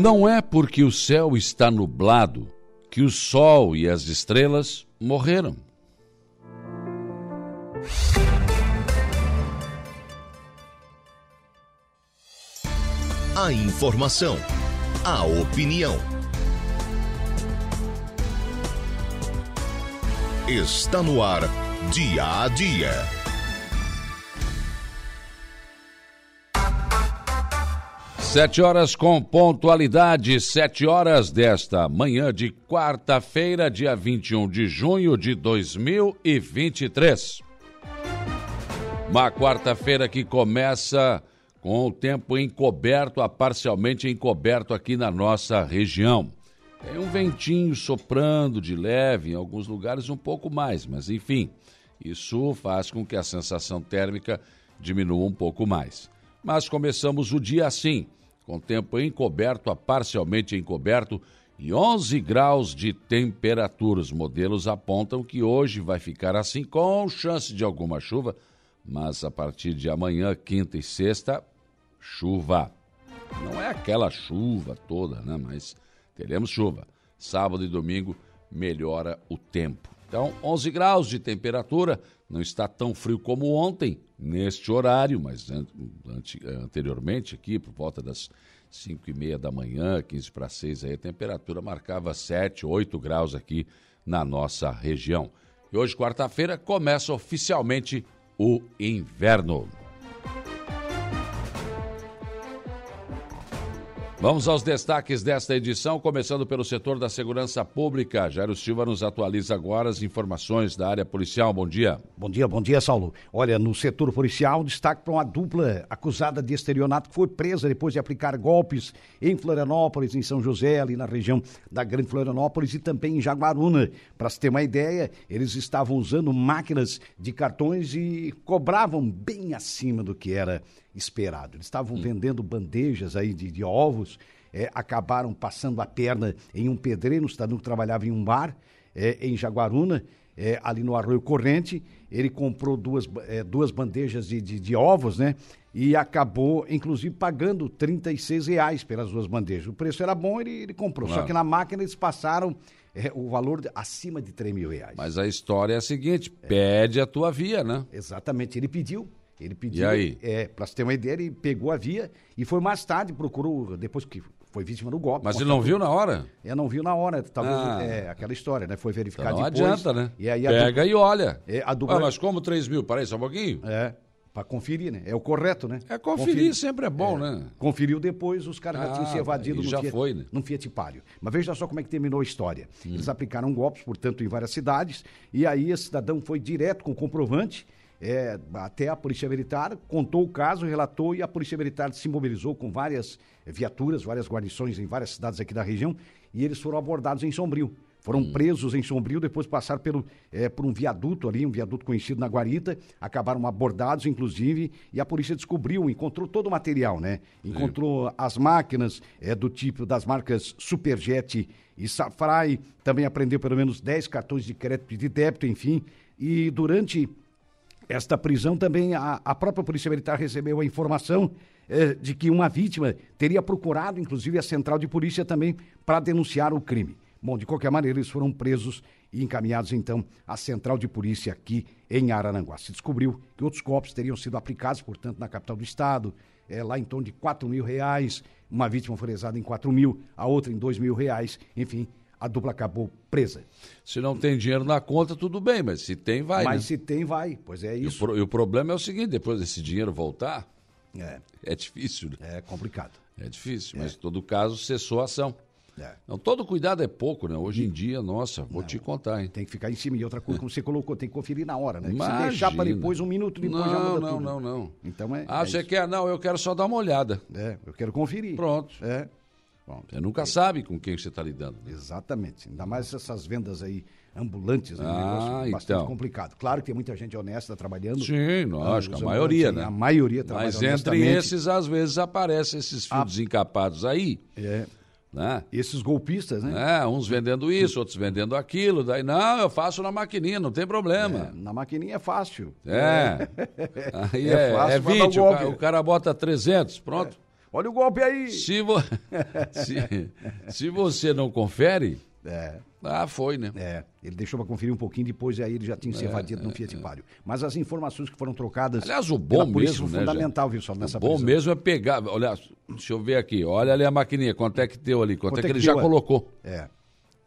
Não é porque o céu está nublado que o sol e as estrelas morreram. A informação, a opinião. Está no ar, dia a dia. Sete horas com pontualidade, sete horas desta manhã de quarta-feira, dia 21 de junho de 2023. Uma quarta-feira que começa com o tempo encoberto a parcialmente encoberto aqui na nossa região. Tem um ventinho soprando de leve, em alguns lugares um pouco mais, mas enfim, isso faz com que a sensação térmica diminua um pouco mais. Mas começamos o dia assim com tempo encoberto a parcialmente encoberto e 11 graus de temperatura. Os modelos apontam que hoje vai ficar assim, com chance de alguma chuva, mas a partir de amanhã, quinta e sexta, chuva. Não é aquela chuva toda, né? Mas teremos chuva. Sábado e domingo melhora o tempo. Então, 11 graus de temperatura, não está tão frio como ontem, neste horário, mas anteriormente, aqui, por volta das 5 e meia da manhã, 15 para 6, aí a temperatura marcava 7, 8 graus aqui na nossa região. E hoje, quarta-feira, começa oficialmente o inverno. Vamos aos destaques desta edição, começando pelo setor da segurança pública. Jairo Silva nos atualiza agora as informações da área policial. Bom dia. Bom dia, bom dia, Saulo. Olha, no setor policial, destaque para uma dupla acusada de estelionato que foi presa depois de aplicar golpes em Florianópolis, em São José, ali na região da Grande Florianópolis e também em Jaguaruna. Para se ter uma ideia, eles estavam usando máquinas de cartões e cobravam bem acima do que era esperado. Eles estavam hum. vendendo bandejas aí de, de ovos, é, acabaram passando a perna em um pedreiro, um cidadão que trabalhava em um bar é, em Jaguaruna, é, ali no Arroio Corrente. Ele comprou duas, é, duas bandejas de, de, de, ovos, né? E acabou, inclusive, pagando 36 reais pelas duas bandejas. O preço era bom, ele, ele comprou. Claro. Só que na máquina eles passaram é, o valor de, acima de 3 mil reais. Mas a história é a seguinte: pede a tua via, né? Exatamente. Ele pediu, ele pediu. E aí? É, para você ter uma ideia, ele pegou a via e foi mais tarde, procurou, depois que foi vítima do golpe. Mas ele não viu na hora? É, não viu na hora. Talvez ah. é aquela história, né? Foi verificar então não depois. Não adianta, né? E aí Pega e olha. É, a dupla... ah, mas como 3 mil? Parei só um pouquinho. É. Para conferir, né? É o correto, né? É conferir, conferir. sempre é bom, é. né? Conferiu depois, os caras ah, já tinham se evadido no, já Fiat, foi, né? no Fiat Palio. Mas veja só como é que terminou a história. Hum. Eles aplicaram golpes, portanto, em várias cidades, e aí esse cidadão foi direto com o comprovante é, até a Polícia Militar, contou o caso, relatou e a Polícia Militar se mobilizou com várias viaturas, várias guarnições em várias cidades aqui da região e eles foram abordados em Sombrio. Foram hum. presos em Sombrio, depois passaram pelo, é, por um viaduto ali, um viaduto conhecido na Guarita, acabaram abordados, inclusive, e a polícia descobriu, encontrou todo o material, né? Encontrou as máquinas é, do tipo das marcas Superjet e Safrai, também apreendeu pelo menos 10 cartões de crédito e de débito, enfim, e durante esta prisão também, a, a própria Polícia Militar recebeu a informação eh, de que uma vítima teria procurado, inclusive, a central de polícia também para denunciar o crime. Bom, de qualquer maneira, eles foram presos e encaminhados, então, à central de polícia aqui em Araranguá. Se descobriu que outros golpes teriam sido aplicados, portanto, na capital do estado, é, lá em torno de 4 mil reais. Uma vítima foi lesada em 4 mil, a outra em 2 mil reais. Enfim, a dupla acabou presa. Se não tem dinheiro na conta, tudo bem, mas se tem, vai. Mas né? se tem, vai. Pois é isso. E o, e o, problema é o seguinte: depois desse dinheiro voltar, é, é difícil. Né? É complicado. É difícil, é. mas em todo caso cessou a ação. É. Não, todo cuidado é pouco, né? Hoje em dia, nossa, vou não, te contar, hein? Tem que ficar em cima. E outra coisa, como você colocou, tem que conferir na hora, né? Imagina. Se deixar para depois, um minuto depois não, já muda não, tudo. Não, não, não. Então é. Ah, é você isso. quer? Não, eu quero só dar uma olhada. É, eu quero conferir. Pronto. É. Bom, você nunca sabe com quem você está lidando. Né? Exatamente. Ainda mais essas vendas aí ambulantes, né? um ah, bastante então. complicado. Claro que tem muita gente honesta trabalhando. Sim, lógico, a maioria, né? A maioria trabalha Mas entre esses, às vezes, aparecem esses fios a... desencapados aí. É. Né? Esses golpistas, né? É, uns vendendo isso, outros vendendo aquilo. Daí, não, eu faço na maquininha, não tem problema. É, na maquininha é fácil. É. Aí é, é, fácil, é 20, o cara, o cara, bota 300, pronto. Olha o golpe aí. Se, vo... se, se você não confere, É, ah, foi, né? é. Ele deixou para conferir um pouquinho, depois aí ele já tinha se evadido no Fiat Palio. Mas as informações que foram trocadas. É, Aliás, o bom mesmo, foi né, fundamental, viu, só nessa O bom prisão. mesmo é pegar. Olha, deixa eu ver aqui. Olha ali a maquininha, quanto é que deu ali, quanto, Quanto é que é que ele já é? colocou. É,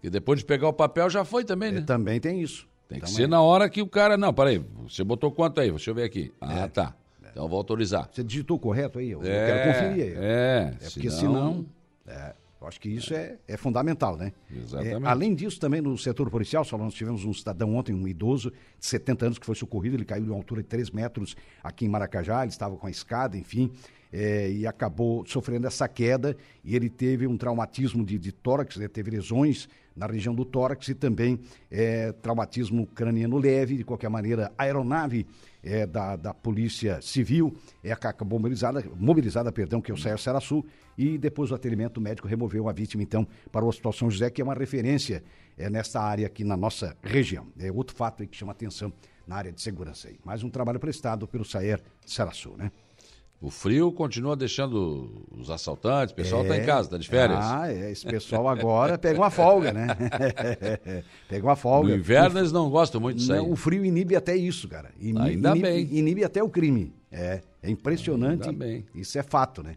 E depois de pegar o papel já foi também, né? também tem isso. Tem que Também. ser na hora que o cara. Não, peraí, você botou quanto aí? Deixa eu ver aqui. Ah, tá. Então eu vou autorizar. Você digitou correto aí? Eu, É, quero conferir aí. É, É porque senão. é, eu acho que isso é, é fundamental, né? Exatamente. É, além disso, também no setor policial, só nós tivemos um cidadão ontem, um idoso de 70 anos, que foi socorrido. Ele caiu de uma altura de 3 metros aqui em Maracajá. Ele estava com a escada, enfim, é, e acabou sofrendo essa queda. E ele teve um traumatismo de, de tórax, né? teve lesões na região do tórax e também é, traumatismo craniano leve. De qualquer maneira, a aeronave é, da, da Polícia Civil é, acabou mobilizada, mobilizada perdão, que é o Saer Saraçu, e depois o atendimento médico removeu a vítima, então, para o Hospital São José, que é uma referência é, nesta área aqui na nossa região. É outro fato que chama atenção na área de segurança aí. Mais um trabalho prestado pelo Saer Saraçu, né? O frio continua deixando os assaltantes, o pessoal tá em casa, tá de férias. Ah, é, esse pessoal agora pega uma folga, né? pega uma folga. no inverno eles não gostam muito disso aí. O frio inibe até isso, cara. Ini- Ainda inibe, bem. Inibe até o crime. É, é impressionante. Ainda bem. Isso é fato, né?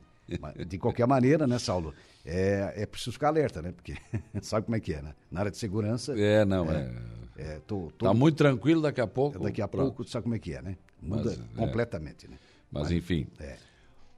De qualquer maneira, né, Saulo? É, é preciso ficar alerta, né? Porque sabe como é que é, né? Na área de segurança, É, não, é. é, tô, tô- Tá muito tranquilo daqui a pouco. daqui a pronto. pouco, sabe como é que é, né? Muda Mas, é. completamente, né? Mas enfim. É.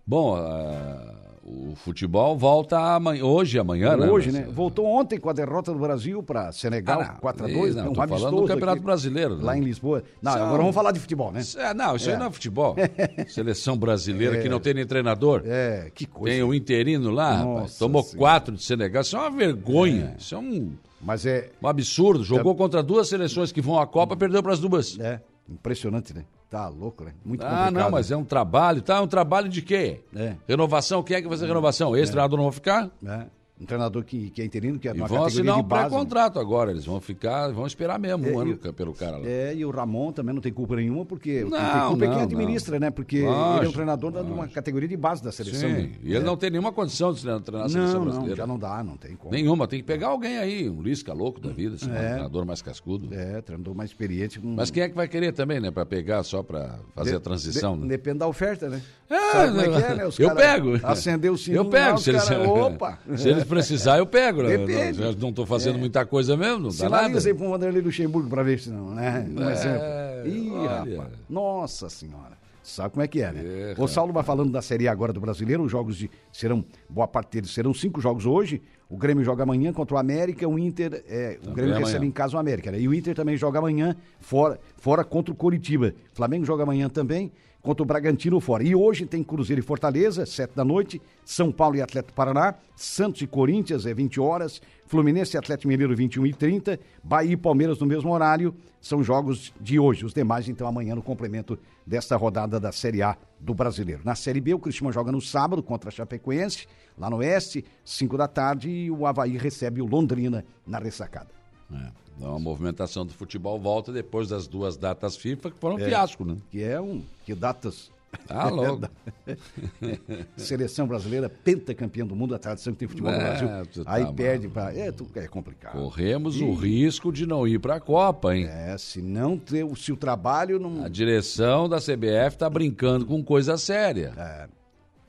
Bom, ah, o futebol volta amanhã, hoje amanhã, né? Hoje, né? Voltou ontem com a derrota do Brasil para Senegal, Ah, não. 4x2, Não, né? um tô falando do Campeonato aqui, Brasileiro, né? Lá em Lisboa. Não, São- agora vamos falar de futebol, né? É, não, isso aí É. não é futebol. Seleção brasileira que não tem nem treinador. É, que coisa. Tem o interino lá, rapaz. Tomou Senhora. quatro de Senegal. Isso é uma vergonha. Isso é um, Mas é, um absurdo. Jogou contra duas seleções que vão à Copa, perdeu para as duas. é impressionante, né? Tá louco, né? Muito Ah, complicado. não, mas é um trabalho, tá? É um trabalho de quê? É. Renovação, quem é que vai fazer renovação? Esse treinador não vai ficar? É. Um treinador que, que é interino, que é E uma vão categoria assinar de um base. né? pré-contrato agora. Eles vão ficar, vão esperar mesmo um É, ano e- pelo cara lá. É, e o Ramon também não tem culpa nenhuma, porque quem tem Não, culpa é quem não, administra, né? Porque ele é um treinador de uma categoria de base da seleção. Sim. né? E ele não tem nenhuma condição de treinar a seleção Não, não, brasileira. já não dá, não tem como. Nenhuma. Tem que pegar alguém aí, um Lisca louco da vida, assim, um É. treinador mais cascudo. É, treinador mais experiente. Com... Mas quem é que vai querer também, né? Pra pegar só pra fazer De- a transição, de- né? Depende da oferta, né? É, Sabe como é que é, né? Os eu cara pego. Acendeu o sininho Eu pego. lá, se, cara, Opa! se precisar, eu pego. né? Depende. Não estou fazendo muita coisa mesmo, não dá nada. Sinaliza aí pro Vanderlei Luxemburgo pra ver se não, né? Um É, exemplo. Ih, olha. rapaz. Nossa senhora. Sabe como é que é, né? É, o Saulo vai falando da Série A agora do Brasileiro. Os jogos de, serão, boa parte deles serão cinco jogos hoje. O Grêmio joga amanhã contra o América. O Inter, é, o Grêmio amanhã. recebe em casa o América. Né? E o Inter também joga amanhã fora, fora contra o Coritiba. Flamengo joga amanhã também contra o Bragantino fora. E hoje tem Cruzeiro e Fortaleza, sete da noite. São Paulo e Atlético Paraná. Santos e Corinthians, é 20 horas. Fluminense e Atlético Mineiro, 21 e 30. Bahia e Palmeiras no mesmo horário. São jogos de hoje. Os demais, então, amanhã no complemento desta rodada da Série A do Brasileiro. Na Série B, o Cristiano joga no sábado contra a Chapecoense, lá no Oeste, 5 da tarde. E o Havaí recebe o Londrina na ressacada. É. Então a movimentação do futebol volta depois das duas datas FIFA, que foram um É. fiasco, né? Que é um. Que datas. Ah, louco. Seleção brasileira, pentacampeã do mundo, a tradição que tem futebol no É, Brasil. tu tá Aí perde maluco. para. É, é complicado. Corremos o risco de não ir para a Copa, hein? É, se não ter, o- se o trabalho não. A direção da CBF tá brincando com coisa séria. É,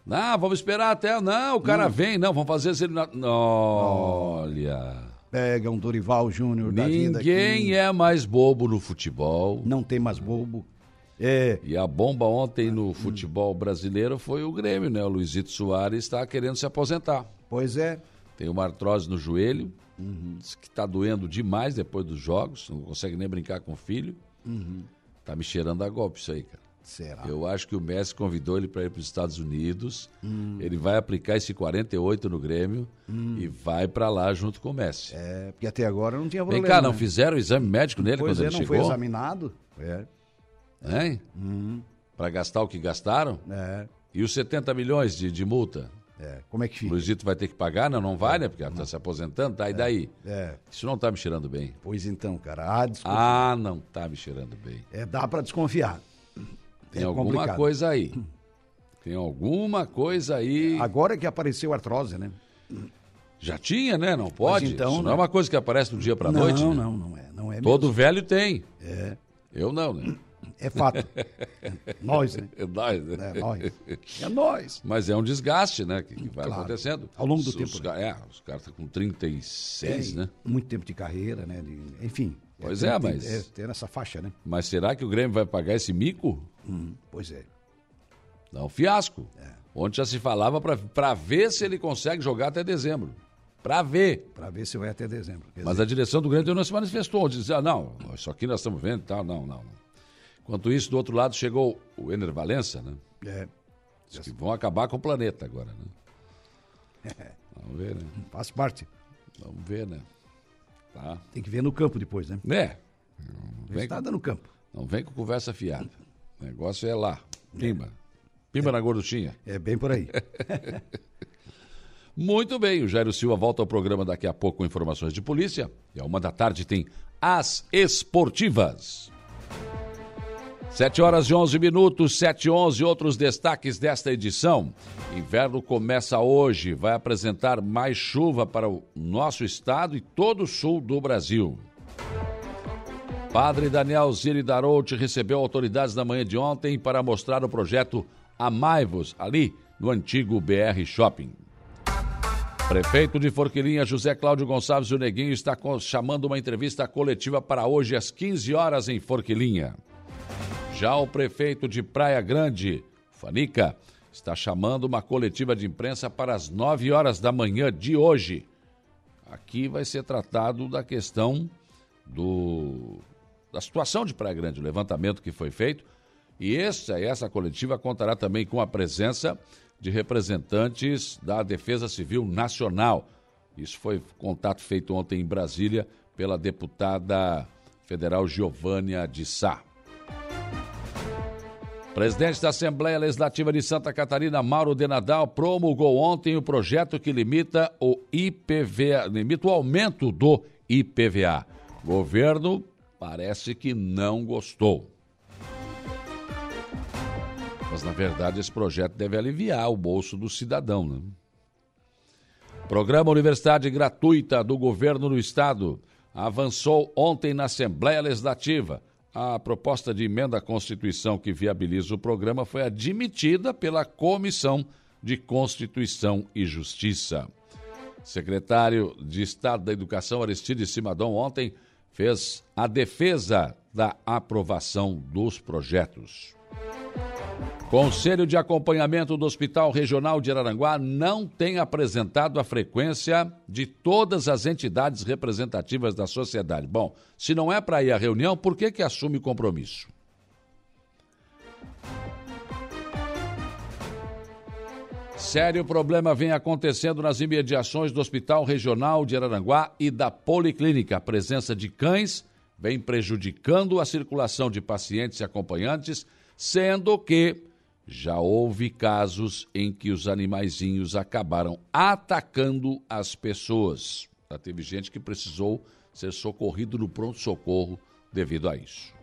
Não, vamos esperar até. Não, o cara vem, não, vamos fazer esse. Olha. Pega um Dorival Júnior da vida Ninguém é mais bobo no futebol. Não tem mais bobo. É, E a bomba ontem no futebol brasileiro foi o Grêmio, né? O Luizito Soares está querendo se aposentar. pois é. Tem uma artrose no joelho, diz que está doendo demais depois dos jogos, não consegue nem brincar com o filho. Tá me cheirando a golpe isso aí, cara. Será? Eu acho que o Messi convidou ele para ir para os Estados Unidos. Ele vai aplicar esse 48 no Grêmio e vai para lá junto com o Messi. É, porque até agora não tinha Vem problema. cá, não né? fizeram o exame médico nele Pois quando é, ele não foi chegou? examinado. É, Hein? Para gastar o que gastaram? é, E os 70 milhões de, de multa? é. Como é que O fica? Luizito vai ter que pagar? Não, não vai, né? Porque está se aposentando, tá? E daí? É, Isso não tá me cheirando bem. pois então, cara. Ah, desculpa. Ah, não tá me cheirando bem. É, dá pra desconfiar. Tem É alguma complicado. coisa aí. Tem alguma coisa aí. Agora que apareceu artrose, né? Já tinha, né? Não pode. Mas então, Isso não é né? uma coisa que aparece do dia para noite. não, né? não, não é. Não é Todo velho tem. É, Eu não, né? é fato. nós, né? É nós, né? É nós. É nós. Mas é um desgaste, né? Que, que vai Claro. acontecendo. Ao longo do Os- tempo, Os, né? é, os caras estão com 36, É, né? Muito tempo de carreira, né? de- enfim. Pois tem- é, tem- mas- É, tem nessa faixa, né? Mas será que o Grêmio vai pagar esse mico? Hum, pois é. Dá um fiasco. Ontem já se falava para ver se ele consegue jogar até dezembro. Para ver. Para ver se vai até dezembro. Mas dizer, a direção do Grêmio não se manifestou. Dizia, ah, não, isso aqui nós estamos vendo e tal. Não, não, não. Enquanto isso, do outro lado chegou o Ener Valença, né? é, Diz que vão acabar com o planeta agora, né? Vamos ver, né? faz parte. Vamos ver, né? Tá. Tem que ver no campo depois, né? É. Vem Está dando campo. não vem com conversa fiada. O negócio é lá. Pimba. Pimba na gorduchinha. É bem por aí. Muito bem, o Jairo Silva volta ao programa daqui a pouco com informações de polícia. E a uma da tarde tem As Esportivas. Sete horas e onze minutos, sete e onze, outros destaques desta edição. Inverno começa hoje, vai apresentar mais chuva para o nosso estado e todo o sul do Brasil. Padre Daniel Ziri Darouti recebeu autoridades na manhã de ontem para mostrar o projeto Amaivos, ali no antigo BR Shopping. Prefeito de Forquilinha, José Cláudio Gonçalves o Neguinho, está chamando uma entrevista coletiva para hoje às 15 horas em Forquilinha. Já o prefeito de Praia Grande, Fanica, está chamando uma coletiva de imprensa para as 9 horas da manhã de hoje. Aqui vai ser tratado da questão do, da situação de Praia Grande, o levantamento que foi feito. E essa, essa coletiva contará também com a presença de representantes da Defesa Civil Nacional. Isso foi contato feito ontem em Brasília pela deputada federal Giovânia de Sá. Presidente da Assembleia Legislativa de Santa Catarina, Mauro de Nadal, promulgou ontem o projeto que limita o IPVA, limita o aumento do IPVA. Governo parece que não gostou. Mas, na verdade, esse projeto deve aliviar o bolso do cidadão. Né? Programa Universidade Gratuita do Governo do Estado avançou ontem na Assembleia Legislativa. A proposta de emenda à Constituição que viabiliza o programa foi admitida pela Comissão de Constituição e Justiça. Secretário de Estado da Educação, Aristides Simadon, ontem fez a defesa da aprovação dos projetos. Conselho de Acompanhamento do Hospital Regional de Araranguá não tem apresentado a frequência de todas as entidades representativas da sociedade. Bom, se não é para ir à reunião, por que, que assume compromisso? Sério problema vem acontecendo nas imediações do Hospital Regional de Araranguá e da Policlínica. A presença de cães vem prejudicando a circulação de pacientes e acompanhantes, sendo que já houve casos em que os animaizinhos acabaram atacando as pessoas. Já teve gente que precisou ser socorrido no pronto-socorro devido a isso.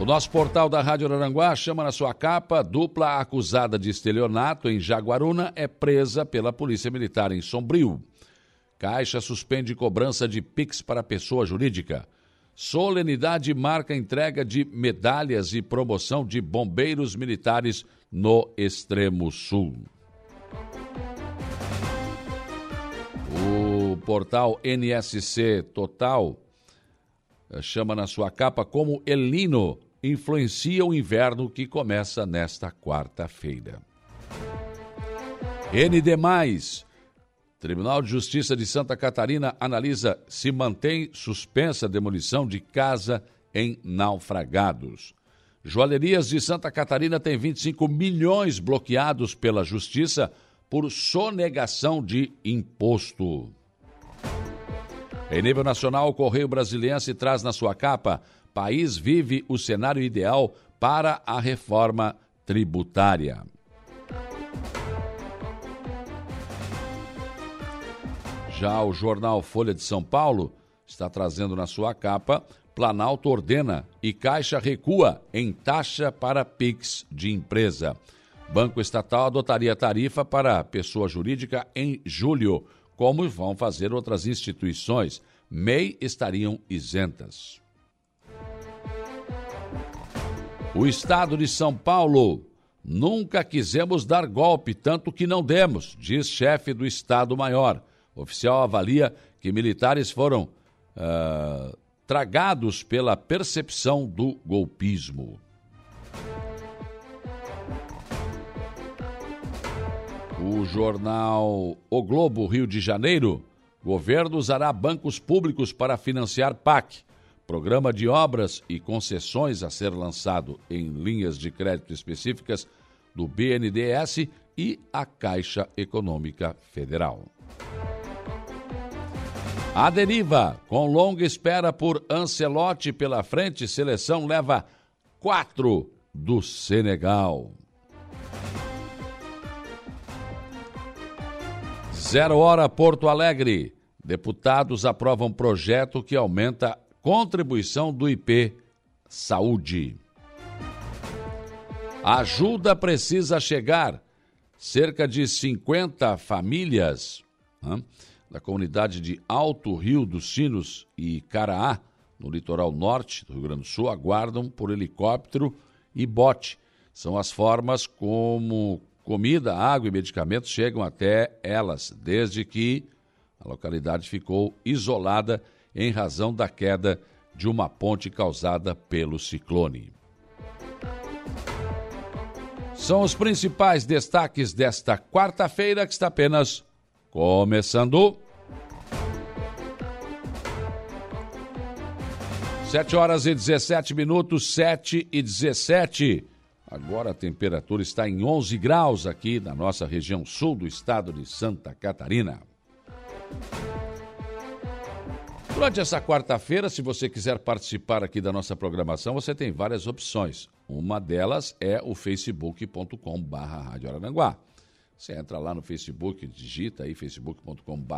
O nosso portal da Rádio Araranguá chama na sua capa dupla acusada de estelionato em Jaguaruna é presa pela Polícia Militar em Sombrio. Caixa suspende cobrança de PIX para pessoa jurídica. Solenidade marca entrega de medalhas e promoção de bombeiros militares no Extremo Sul. O portal NSC Total chama na sua capa como El Nino influencia o inverno que começa nesta quarta-feira. ND+, Tribunal de Justiça de Santa Catarina analisa se mantém suspensa a demolição de casa em naufragados. Joalherias de Santa Catarina tem 25 milhões bloqueados pela Justiça por sonegação de imposto. Em nível nacional, o Correio Brasiliense traz na sua capa: país vive o cenário ideal para a reforma tributária. Já o jornal Folha de São Paulo está trazendo na sua capa Planalto ordena e Caixa recua em taxa para PIX de empresa. Banco Estatal adotaria tarifa para pessoa jurídica em julho, como vão fazer outras instituições. MEI estariam isentas. O Estado de São Paulo. Nunca quisemos dar golpe, tanto que não demos, diz chefe do Estado-Maior. Oficial avalia que militares foram uh, tragados pela percepção do golpismo. O jornal O Globo Rio de Janeiro. Governo usará bancos públicos para financiar PAC. Programa de obras e concessões a ser lançado em linhas de crédito específicas do BNDES e a Caixa Econômica Federal. A deriva, com longa espera por Ancelotti pela frente, seleção leva quatro do Senegal. Zero Hora Porto Alegre. Deputados aprovam projeto que aumenta contribuição do IP Saúde. Ajuda precisa chegar. Cerca de 50 famílias né, da comunidade de Alto Rio dos Sinos e Caraá, no litoral norte do Rio Grande do Sul, aguardam por helicóptero e bote. São as formas como comida, água e medicamentos chegam até elas, desde que a localidade ficou isolada em razão da queda de uma ponte causada pelo ciclone. São os principais destaques desta quarta-feira que está apenas começando. Sete horas e 17 minutos, sete e 17. Agora a temperatura está em 11 graus aqui na nossa região sul do estado de Santa Catarina. Durante essa quarta-feira, se você quiser participar aqui da nossa programação, você tem várias opções. Uma delas é o facebook.com.br. Você entra lá no Facebook, digita aí facebook.com.br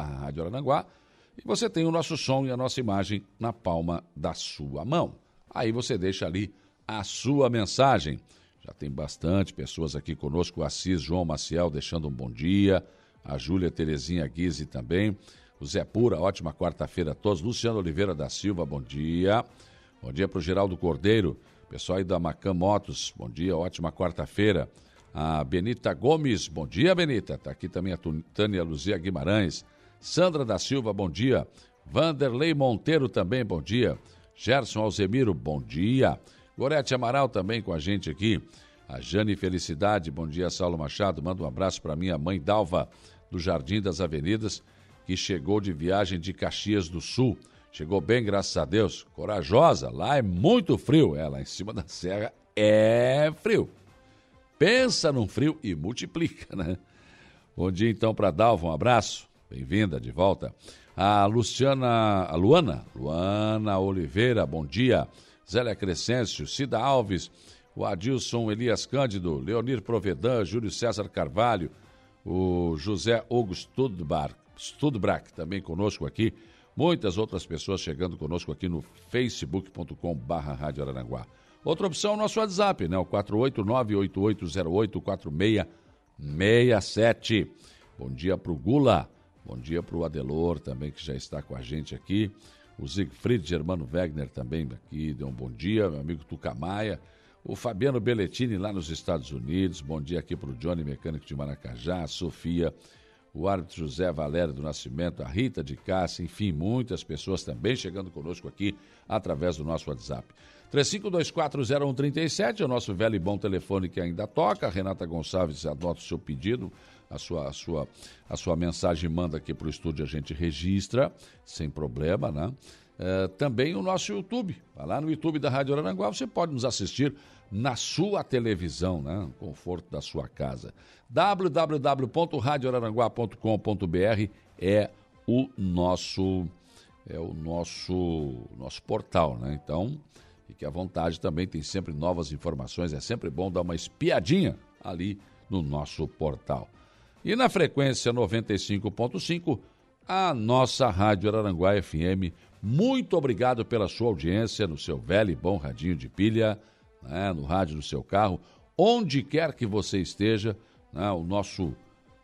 e você tem o nosso som e a nossa imagem na palma da sua mão. Aí você deixa ali a sua mensagem. Já tem bastante pessoas aqui conosco, o Assis João Maciel deixando um bom dia, a Júlia Terezinha Guise também, o Zé Pura, ótima quarta-feira a todos, Luciano Oliveira da Silva, bom dia. Bom dia para o Geraldo Cordeiro, pessoal aí da Macam Motos, bom dia, ótima quarta-feira. A Benita Gomes, bom dia, Benita. Está aqui também a Tânia Luzia Guimarães. Sandra da Silva, bom dia. Vanderlei Monteiro também, bom dia. Gerson Alzemiro, bom dia. Gorete Amaral também com a gente aqui. A Jane Felicidade, bom dia, Saulo Machado. Manda um abraço para minha mãe Dalva, do Jardim das Avenidas, que chegou de viagem de Caxias do Sul. Chegou bem, graças a Deus. Corajosa, lá é muito frio. É, lá em cima da serra é frio. Pensa num frio e multiplica, né? Bom dia então para Dalva, um abraço. Bem-vinda de volta. A Luciana, a Luana, Luana Oliveira, bom dia. Zélia Crescêncio, Cida Alves, o Adilson Elias Cândido, Leonir Provedan, Júlio César Carvalho, o José Hugo Studbrack também conosco aqui. Muitas outras pessoas chegando conosco aqui no facebook.com barra Rádio Araranguá. Outra opção, nosso WhatsApp, né? O 489-8808-4667. Bom dia para o Gula, bom dia para o Adelor também, que já está com a gente aqui. O Siegfried Germano Wegner também aqui deu um bom dia, meu amigo Tucamaia. O Fabiano Belletini lá nos Estados Unidos. Bom dia aqui para o Johnny Mecânico de Maracajá, a Sofia, o árbitro José Valério do Nascimento, a Rita de Cássia, enfim, muitas pessoas também chegando conosco aqui através do nosso WhatsApp. 35240137 é o nosso velho e bom telefone que ainda toca. Renata Gonçalves anota o seu pedido a sua, a sua, a sua mensagem manda aqui para o estúdio, a gente registra, sem problema, né? É, também o nosso YouTube. Vai lá no YouTube da Rádio Aranguá, você pode nos assistir na sua televisão, né? No conforto da sua casa. www.radioararanguá.com.br é o nosso é o nosso nosso portal, né? Então, fique à vontade também, tem sempre novas informações, é sempre bom dar uma espiadinha ali no nosso portal. E na frequência 95.5, a nossa Rádio Araranguá FM Muito obrigado pela sua audiência no seu velho e bom radinho de pilha, né, no rádio do seu carro, onde quer que você esteja, né, o nosso,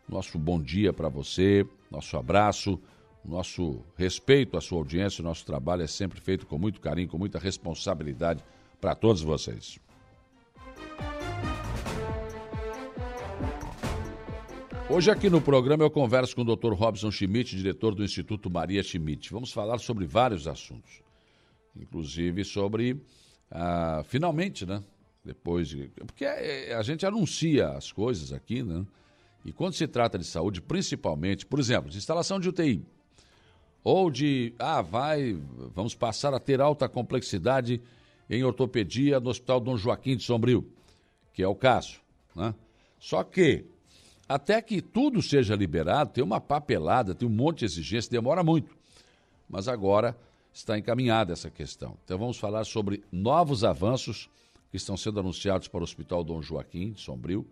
nosso bom dia para você, nosso abraço, nosso respeito à sua audiência, o nosso trabalho é sempre feito com muito carinho, com muita responsabilidade para todos vocês. Hoje aqui no programa eu converso com o Dr. Robson Schmidt, diretor do Instituto Maria Schmidt. Vamos falar sobre vários assuntos, inclusive sobre, ah, finalmente, né? Depois de, porque é, a gente anuncia as coisas aqui, né? E quando se trata de saúde, principalmente, por exemplo, de instalação de UTI, ou de, ah, vai, vamos passar a ter alta complexidade em ortopedia no Hospital Dom Joaquim de Sombrio, que é o caso, né? Só que até que tudo seja liberado, tem uma papelada, tem um monte de exigência, demora muito. Mas agora está encaminhada essa questão. Então vamos falar sobre novos avanços que estão sendo anunciados para o Hospital Dom Joaquim de Sombrio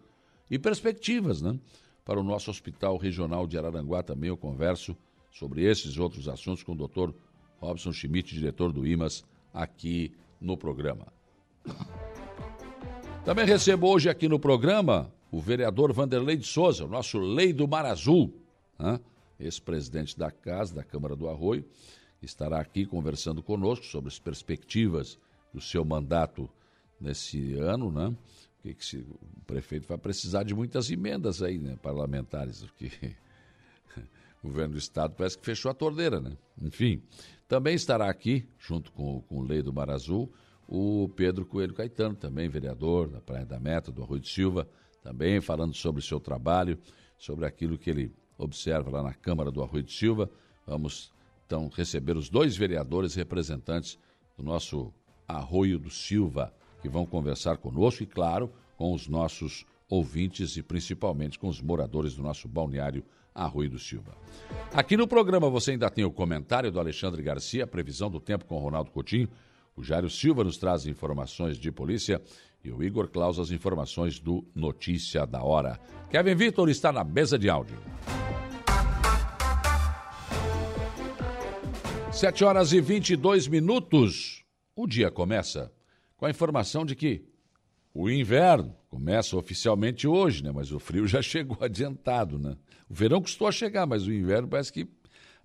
e perspectivas, né? Para o nosso Hospital Regional de Araranguá também eu converso sobre esses e outros assuntos com o Dr. Robson Schmidt, diretor do IMAS, aqui no programa. Também recebo hoje aqui no programa o vereador Vanderlei de Souza, o nosso Lei do Mar Azul, né? ex-presidente da Casa, da Câmara do Arroio, estará aqui conversando conosco sobre as perspectivas do seu mandato nesse ano, né? Que, que se, o prefeito vai precisar de muitas emendas aí, né, parlamentares, porque o governo do estado parece que fechou a torneira, né? Enfim, também estará aqui, junto com, com o Lei do Mar Azul, o Pedro Coelho Caetano, também vereador da Praia da Meta, do Arroio de Silva, também falando sobre o seu trabalho, sobre aquilo que ele observa lá na Câmara do Arroio de Silva. Vamos então receber os dois vereadores representantes do nosso Arroio do Silva, que vão conversar conosco e, claro, com os nossos ouvintes e principalmente com os moradores do nosso balneário Arroio do Silva. Aqui no programa você ainda tem o comentário do Alexandre Garcia, a previsão do tempo com Ronaldo Coutinho. O Jário Silva nos traz informações de polícia e o Igor Claus as informações do Notícia da Hora. Kevin Vitor está na mesa de áudio. Sete horas e 22 minutos. O dia começa com a informação de que o inverno começa oficialmente hoje, né? Mas o frio já chegou adiantado, né? O verão custou a chegar, mas o inverno parece que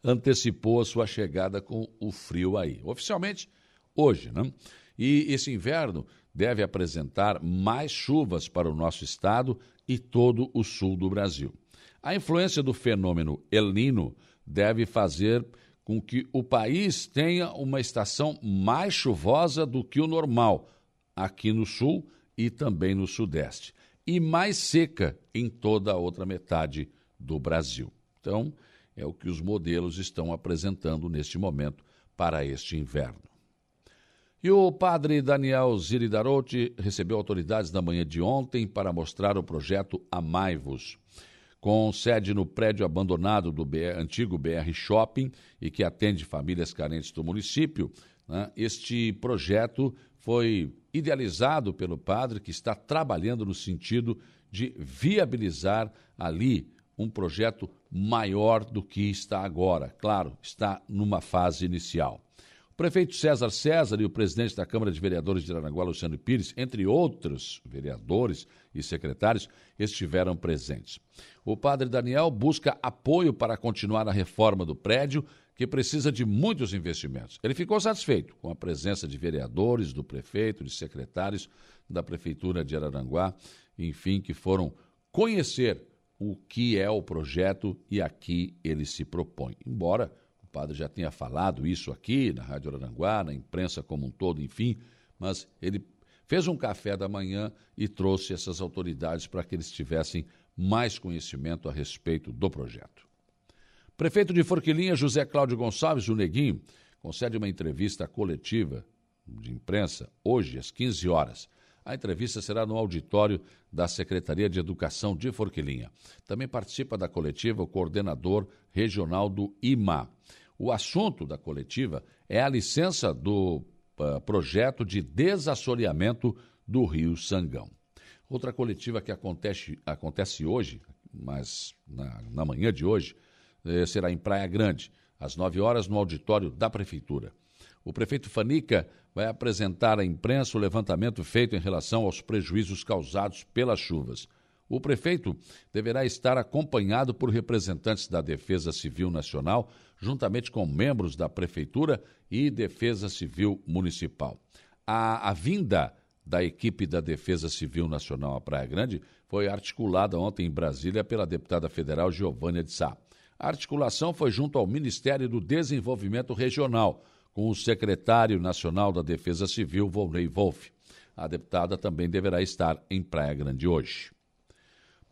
antecipou a sua chegada com o frio aí. Oficialmente hoje, né? E esse inverno deve apresentar mais chuvas para o nosso estado e todo o sul do Brasil. A influência do fenômeno El Nino deve fazer com que o país tenha uma estação mais chuvosa do que o normal, aqui no sul e também no sudeste, e mais seca em toda a outra metade do Brasil. Então, é o que os modelos estão apresentando neste momento para este inverno. E o padre Daniel Ziridarotti recebeu autoridades na manhã de ontem para mostrar o projeto Amai-vos. Com sede no prédio abandonado do BR, antigo BR Shopping e que atende famílias carentes do município, né, este projeto foi idealizado pelo padre que está trabalhando no sentido de viabilizar ali um projeto maior do que está agora. Claro, está numa fase inicial. O prefeito César César e o presidente da Câmara de Vereadores de Aranaguá, Luciano Pires, entre outros vereadores e secretários, estiveram presentes. O padre Daniel busca apoio para continuar a reforma do prédio, que precisa de muitos investimentos. Ele ficou satisfeito com a presença de vereadores, do prefeito, de secretários da Prefeitura de Araranguá, enfim, que foram conhecer o que é o projeto e aqui ele se propõe. Embora padre já tinha falado isso aqui na Rádio Aranguá, na imprensa como um todo, enfim, mas ele fez um café da manhã e trouxe essas autoridades para que eles tivessem mais conhecimento a respeito do projeto. Prefeito de Forquilinha, José Cláudio Gonçalves, o Neguinho, concede uma entrevista coletiva de imprensa hoje às 15 horas. A entrevista será no auditório da Secretaria de Educação de Forquilinha. Também participa da coletiva o coordenador regional do IMA. O assunto da coletiva é a licença do uh, projeto de desassoreamento do Rio Sangão. Outra coletiva que acontece, acontece hoje, mas na, na manhã de hoje, eh, será em Praia Grande. às 9 horas, no auditório da Prefeitura. O prefeito Fanica vai apresentar à imprensa o levantamento feito em relação aos prejuízos causados pelas chuvas. O prefeito deverá estar acompanhado por representantes da Defesa Civil Nacional, juntamente com membros da Prefeitura e Defesa Civil Municipal. A, a vinda da equipe da Defesa Civil Nacional à Praia Grande foi articulada ontem em Brasília pela deputada federal Giovânia de Sá. A articulação foi junto ao Ministério do Desenvolvimento Regional, com o secretário nacional da Defesa Civil, Volney Wolff. A deputada também deverá estar em Praia Grande hoje.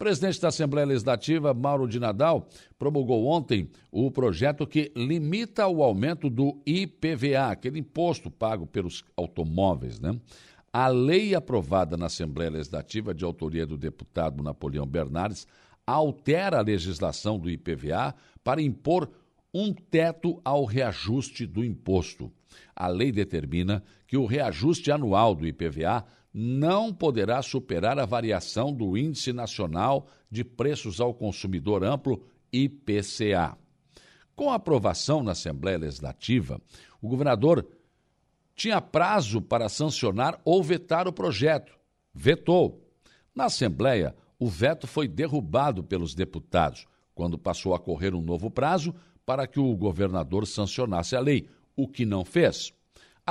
Presidente da Assembleia Legislativa, Mauro de Nadal, promulgou ontem o projeto que limita o aumento do IPVA, aquele imposto pago pelos automóveis, né? A lei aprovada na Assembleia Legislativa, de autoria do deputado Napoleão Bernardes, altera a legislação do IPVA para impor um teto ao reajuste do imposto. A lei determina que o reajuste anual do IPVA não poderá superar a variação do Índice Nacional de Preços ao Consumidor Amplo, IPCA. Com a aprovação na Assembleia Legislativa, o governador tinha prazo para sancionar ou vetar o projeto. Vetou. Na Assembleia, o veto foi derrubado pelos deputados, quando passou a correr um novo prazo para que o governador sancionasse a lei, o que não fez.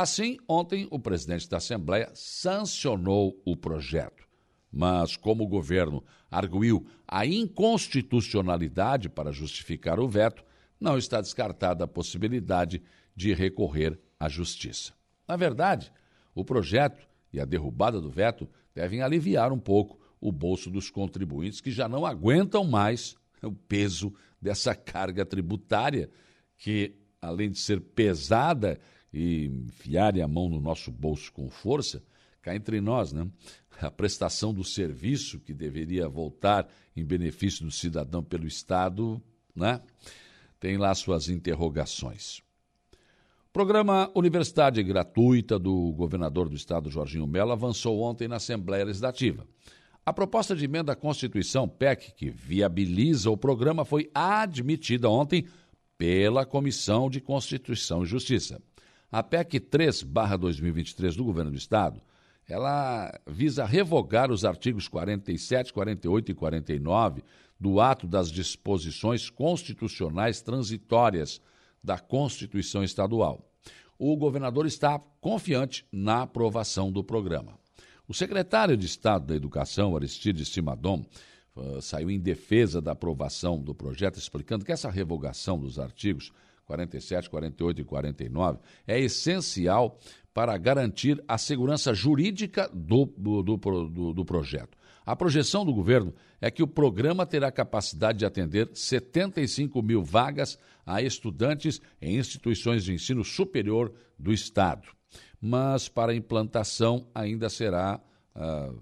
Assim, ontem, o presidente da Assembleia sancionou o projeto. Mas, como o governo arguiu a inconstitucionalidade para justificar o veto, não está descartada a possibilidade de recorrer à justiça. Na verdade, o projeto e a derrubada do veto devem aliviar um pouco o bolso dos contribuintes que já não aguentam mais o peso dessa carga tributária que, além de ser pesada e enfiarem a mão no nosso bolso com força, cá entre nós, né? A prestação do serviço que deveria voltar em benefício do cidadão pelo Estado, né? Tem lá suas interrogações. Programa Universidade Gratuita do governador do estado, Jorginho Mello, avançou ontem na Assembleia Legislativa. A proposta de emenda à Constituição, PEC, que viabiliza o programa, foi admitida ontem pela Comissão de Constituição e Justiça. A PEC 3/2023 do governo do estado, ela visa revogar os artigos 47, 48 e 49 do ato das disposições constitucionais transitórias da Constituição Estadual. O governador está confiante na aprovação do programa. O secretário de Estado da Educação, Aristides Simadon, uh, saiu em defesa da aprovação do projeto, explicando que essa revogação dos artigos 47, 48 e 49 é essencial para garantir a segurança jurídica do, do, do, do projeto. A projeção do governo é que o programa terá capacidade de atender 75 mil vagas a estudantes em instituições de ensino superior do Estado. Mas para implantação ainda será, uh,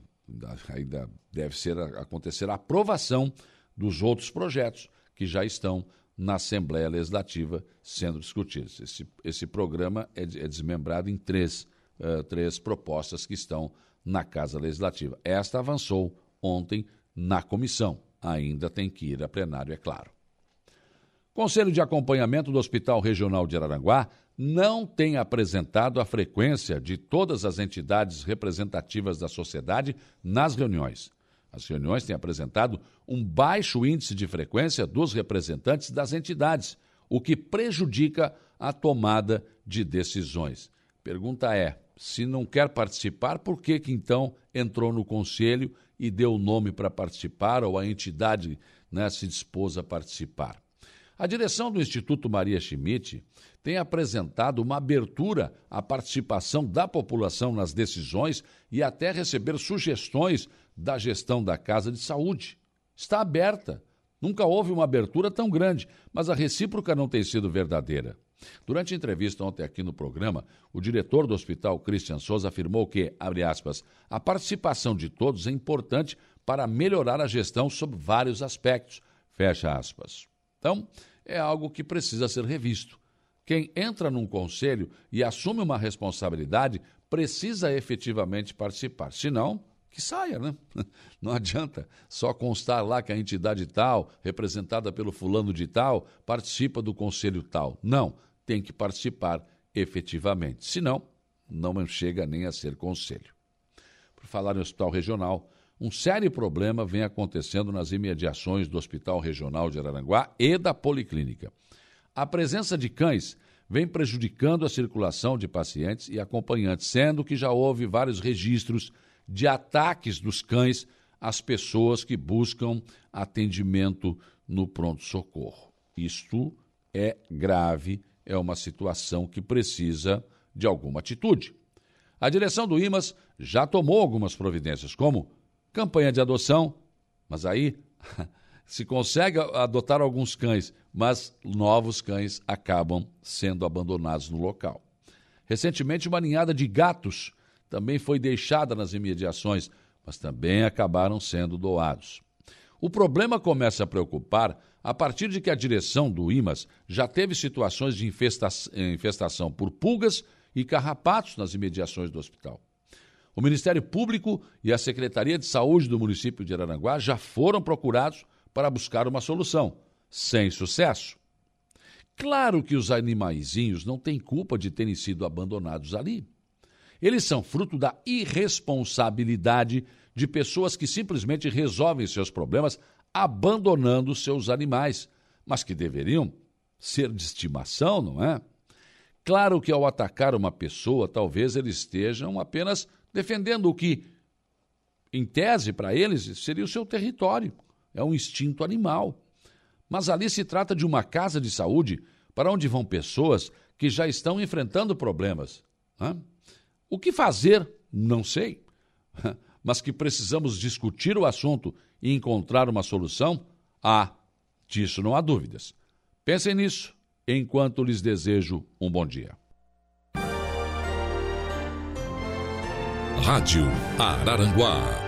ainda deve ser, acontecer a aprovação dos outros projetos que já estão na Assembleia Legislativa sendo discutidos. Esse, esse programa é, é desmembrado em três, uh, três propostas que estão na Casa Legislativa. Esta avançou ontem na comissão. Ainda tem que ir a plenário, é claro. Conselho de Acompanhamento do Hospital Regional de Araranguá não tem apresentado a frequência de todas as entidades representativas da sociedade nas reuniões. As reuniões têm apresentado um baixo índice de frequência dos representantes das entidades, o que prejudica a tomada de decisões. Pergunta é: se não quer participar, por que, que então entrou no conselho e deu o nome para participar ou a entidade né, se dispôs a participar? A direção do Instituto Maria Schmidt tem apresentado uma abertura à participação da população nas decisões e até receber sugestões da gestão da Casa de Saúde. Está aberta. Nunca houve uma abertura tão grande, mas a recíproca não tem sido verdadeira. Durante a entrevista ontem aqui no programa, o diretor do hospital, Christian Souza, afirmou que, abre aspas, a participação de todos é importante para melhorar a gestão sob vários aspectos, fecha aspas. Então, é algo que precisa ser revisto. Quem entra num conselho e assume uma responsabilidade precisa efetivamente participar. Senão, que saia, né? Não adianta só constar lá que a entidade tal, representada pelo fulano de tal, participa do conselho tal. Não, tem que participar efetivamente. Senão, não chega nem a ser conselho. Por falar em hospital regional, um sério problema vem acontecendo nas imediações do Hospital Regional de Araranguá e da Policlínica. A presença de cães vem prejudicando a circulação de pacientes e acompanhantes, sendo que já houve vários registros de ataques dos cães às pessoas que buscam atendimento no pronto-socorro. Isto é grave, é uma situação que precisa de alguma atitude. A direção do IMAS já tomou algumas providências, como campanha de adoção, mas aí se consegue adotar alguns cães, mas novos cães acabam sendo abandonados no local. Recentemente, uma ninhada de gatos também foi deixada nas imediações, mas também acabaram sendo doados. O problema começa a preocupar a partir de que a direção do IMAS já teve situações de infestação por pulgas e carrapatos nas imediações do hospital. O Ministério Público e a Secretaria de Saúde do município de Araranguá já foram procurados para buscar uma solução, sem sucesso. Claro que os animaizinhos não têm culpa de terem sido abandonados ali. Eles são fruto da irresponsabilidade de pessoas que simplesmente resolvem seus problemas abandonando seus animais, mas que deveriam ser de estimação, não é? Claro que ao atacar uma pessoa, talvez eles estejam apenas defendendo o que, em tese, para eles, seria o seu território. É um instinto animal. Mas ali se trata de uma casa de saúde para onde vão pessoas que já estão enfrentando problemas. Né? O que fazer? Não sei. Mas que precisamos discutir o assunto e encontrar uma solução? Ah, disso não há dúvidas. Pensem nisso enquanto lhes desejo um bom dia. Rádio Araranguá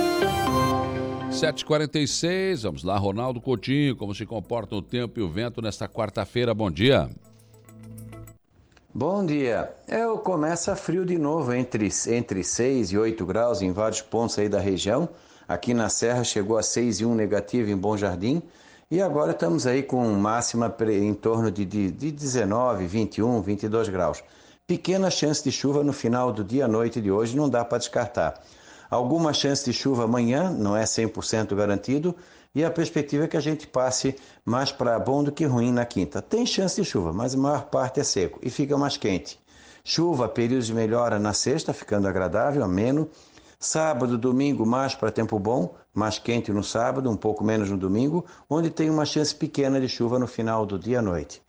7h46, vamos lá, Ronaldo Coutinho, como se comporta o tempo e o vento nesta quarta-feira, bom dia. Bom dia. É, começa frio de novo, entre, entre 6 e 8 graus em vários pontos aí da região. Aqui na Serra chegou a 6 e 1 negativo em Bom Jardim. E agora estamos aí com máxima em torno de, de, de 19, 21, 22 graus. Pequena chance de chuva no final do dia à noite de hoje, não dá para descartar. Alguma chance de chuva amanhã, não é 100% garantido, e a perspectiva é que a gente passe mais para bom do que ruim na quinta. Tem chance de chuva, mas a maior parte é seco e fica mais quente. Chuva, períodos de melhora na sexta, ficando agradável, ameno. Sábado, domingo, mais para tempo bom, mais quente no sábado, um pouco menos no domingo, onde tem uma chance pequena de chuva no final do dia à noite.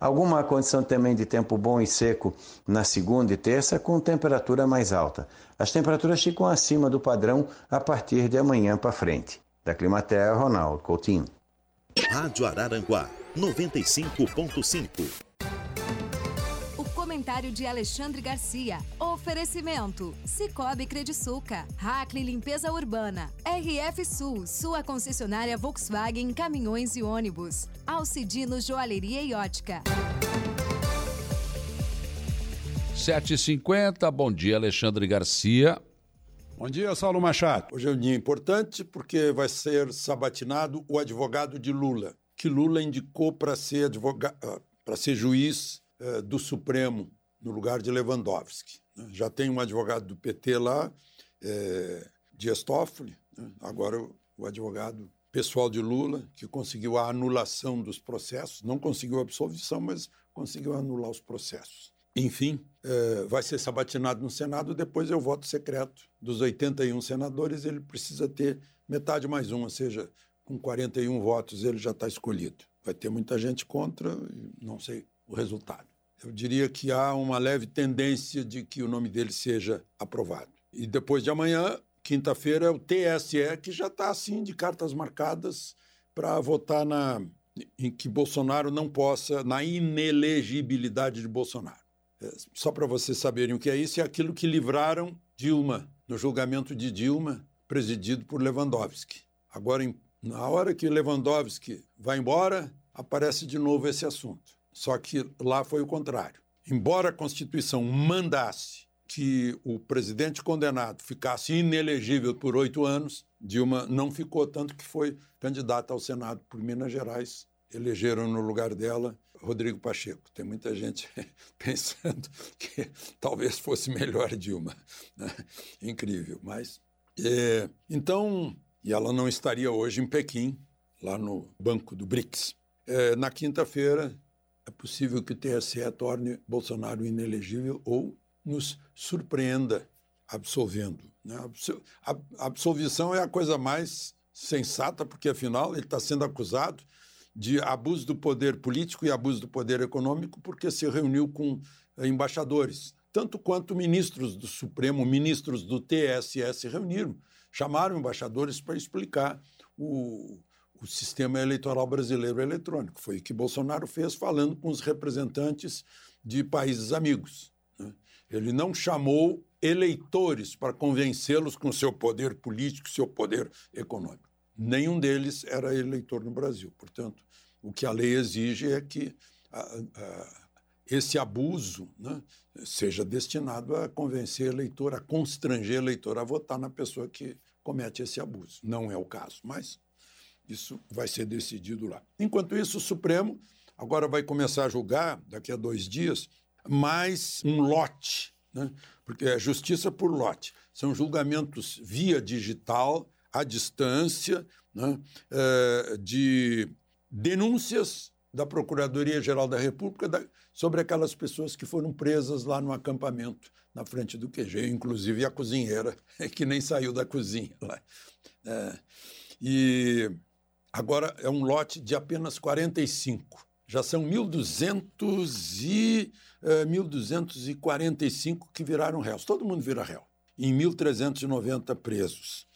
Alguma condição também de tempo bom e seco na segunda e terça, com temperatura mais alta. As temperaturas ficam acima do padrão a partir de amanhã para frente. Da Climaterra, Ronaldo Coutinho. Rádio Araranguá, 95.5 comentário de Alexandre Garcia. Oferecimento: Cicobi Crediçuca, Hackley Limpeza Urbana, RF Sul, sua concessionária Volkswagen Caminhões e Ônibus, Alcidino Joalheria e Ótica. 7h50, bom dia Alexandre Garcia. Bom dia, Saulo Machado. Hoje é um dia importante porque vai ser sabatinado o advogado de Lula, que Lula indicou para ser advogado, ah, para ser juiz eh, do Supremo no lugar de Lewandowski. Né? Já tem um advogado do PT lá, é, Dias Toffoli, né? agora o advogado pessoal de Lula, que conseguiu a anulação dos processos, não conseguiu a absolvição, mas conseguiu anular os processos. Enfim, é, vai ser sabatinado no Senado, depois é o voto secreto. Dos 81 senadores, ele precisa ter metade mais um, ou seja, com 41 votos ele já está escolhido. Vai ter muita gente contra, não sei o resultado. Eu diria que há uma leve tendência de que o nome dele seja aprovado. E depois de amanhã, quinta-feira, é o TSE, que já está assim de cartas marcadas para votar na, em que Bolsonaro não possa, na inelegibilidade de Bolsonaro. É, só para vocês saberem o que é isso, é aquilo que livraram Dilma, no julgamento de Dilma, presidido por Lewandowski. Agora, na hora que Lewandowski vai embora, aparece de novo esse assunto. Só que lá foi o contrário. Embora a Constituição mandasse que o presidente condenado ficasse inelegível por oito anos, Dilma não ficou, tanto que foi candidata ao Senado por Minas Gerais. Elegeram no lugar dela Rodrigo Pacheco. Tem muita gente pensando que talvez fosse melhor Dilma. Né? Incrível, mas. É, então, e ela não estaria hoje em Pequim, lá no banco do BRICS. É, na quinta-feira, é possível que o TSE torne Bolsonaro inelegível ou nos surpreenda absolvendo. Né? A absolvição é a coisa mais sensata, porque afinal ele está sendo acusado de abuso do poder político e abuso do poder econômico, porque se reuniu com embaixadores, tanto quanto ministros do Supremo, ministros do TSE se reuniram, chamaram embaixadores para explicar o, o sistema eleitoral brasileiro eletrônico. Foi o que Bolsonaro fez falando com os representantes de países amigos. Né? Ele não chamou eleitores para convencê-los com seu poder político, seu poder econômico. Nenhum deles era eleitor no Brasil. Portanto, o que a lei exige é que a, a, esse abuso né, seja destinado a convencer eleitor, a constranger eleitor a votar na pessoa que comete esse abuso. Não é o caso, mas isso vai ser decidido lá. Enquanto isso, o Supremo agora vai começar a julgar, daqui a dois dias, mais um lote, né? porque é justiça por lote. São julgamentos via digital, à distância, né? é, de denúncias da Procuradoria-Geral da República da, sobre aquelas pessoas que foram presas lá no acampamento, na frente do QG, inclusive a cozinheira, que nem saiu da cozinha lá. É, e Agora é um lote de apenas 45. Já são 1.200 e, uh, 1.245 que viraram réus. Todo mundo vira réu. Em 1.390 presos.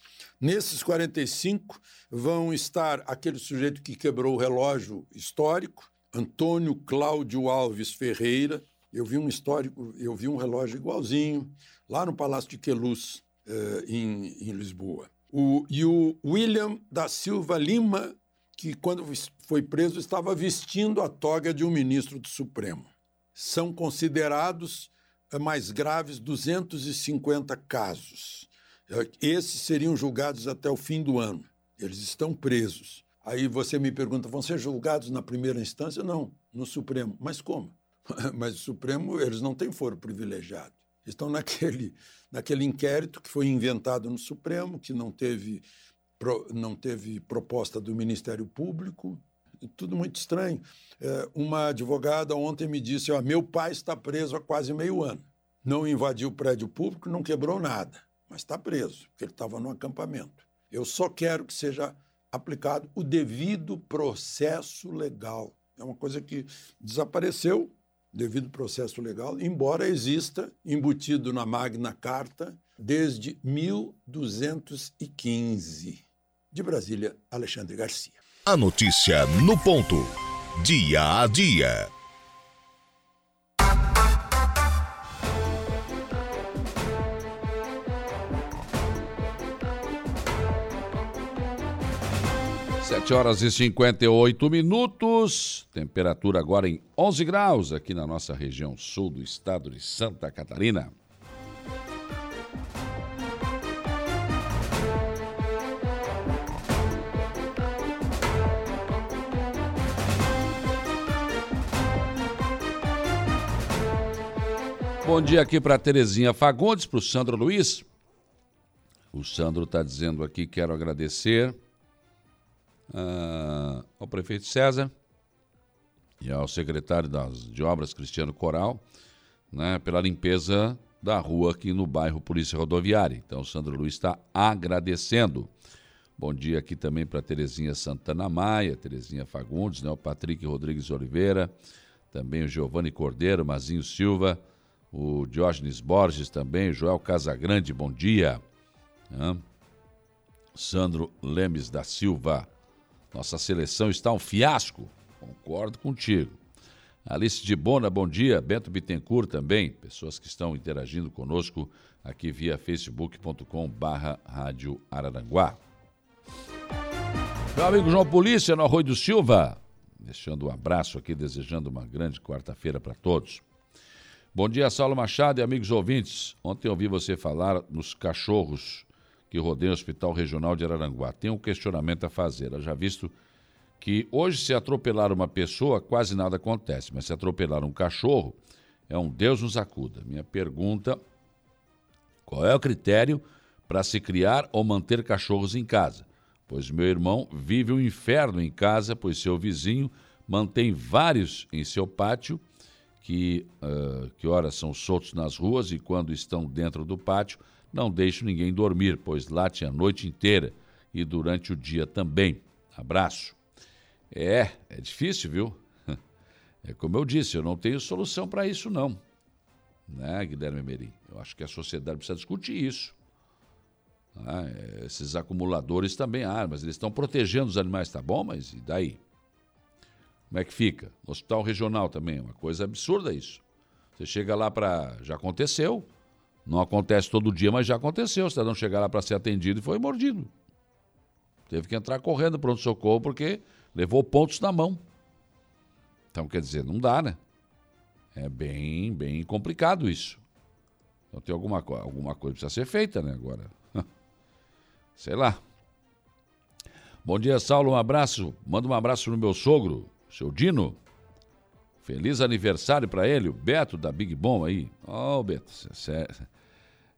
Nesses 45 vão estar aquele sujeito que quebrou o relógio histórico, Antônio Cláudio Alves Ferreira. Eu vi um histórico, eu vi um relógio igualzinho lá no Palácio de Queluz, uh, em, em Lisboa. O, e o William da Silva Lima, que quando foi preso estava vestindo a toga de um ministro do Supremo. São considerados eh, mais graves 250 casos. Eh, esses seriam julgados até o fim do ano. Eles estão presos. Aí você me pergunta, vão ser julgados na primeira instância? Não, no Supremo. Mas como? Mas o Supremo, eles não têm foro privilegiado. Estão naquele naquele inquérito que foi inventado no Supremo, que não teve, não teve proposta do Ministério Público, tudo muito estranho. É, uma advogada ontem me disse: ó, meu pai está preso há quase meio ano. Não invadiu o prédio público, não quebrou nada, mas está preso, porque ele estava no acampamento. Eu só quero que seja aplicado o devido processo legal. É uma coisa que desapareceu devido processo legal, embora exista embutido na Magna Carta desde 1215. De Brasília, Alexandre Garcia. A notícia no ponto. Dia a dia. Sete horas e 58 minutos, temperatura agora em 11 graus aqui na nossa região sul do estado de Santa Catarina. Bom dia aqui para Terezinha Fagundes, para o Sandro Luiz. O Sandro está dizendo aqui, quero agradecer uh, ao prefeito César e ao secretário das, de Obras, Cristiano Coral, né, pela limpeza da rua aqui no bairro Polícia Rodoviária. Então, Sandro Luiz está agradecendo. Bom dia aqui também para Terezinha Santana Maia, Terezinha Fagundes, né, o Patrick Rodrigues Oliveira, também o Giovanni Cordeiro, Mazinho Silva, o Diógenes Borges também, Joel Casagrande, bom dia. Sandro Lemes da Silva, nossa seleção está um fiasco. Concordo contigo. Alice de Bona, bom dia. Bento Bittencourt também, pessoas que estão interagindo conosco aqui via facebook.com barra Rádio Araranguá. Meu amigo João Polícia, no Arroio do Silva, deixando um abraço aqui, desejando uma grande quarta-feira para todos. Bom dia, Saulo Machado e amigos ouvintes. Ontem ouvi você falar nos cachorros que rodeiam o Hospital Regional de Araranguá. Tem um questionamento a fazer. Já visto que hoje, se atropelar uma pessoa, quase nada acontece, mas se atropelar um cachorro, é um Deus nos acuda. Minha pergunta: qual é o critério para se criar ou manter cachorros em casa? Pois meu irmão vive um inferno em casa, pois seu vizinho mantém vários em seu pátio que, uh, que ora são soltos nas ruas e quando estão dentro do pátio não deixam ninguém dormir, pois late a noite inteira e durante o dia também. Abraço. É, é difícil, viu? É como eu disse, eu não tenho solução para isso, não. Né, Guilherme Merim? Eu acho que a sociedade precisa discutir isso. Ah, esses acumuladores também, ah, mas eles estão protegendo os animais, tá bom, mas e daí? Como é que fica? Hospital regional também, uma coisa absurda isso. Você chega lá para. Já aconteceu. Não acontece todo dia, mas já aconteceu. O cidadão chegar lá para ser atendido e foi mordido. Teve que entrar correndo pronto-socorro porque levou pontos na mão. Então, quer dizer, não dá, né? É bem, bem complicado isso. Então tem alguma, alguma coisa que precisa ser feita, né? Agora. Sei lá. Bom dia, Saulo. Um abraço. Manda um abraço no meu sogro, seu Dino. Feliz aniversário para ele, o Beto da Big Bom aí. Ó, oh, Beto.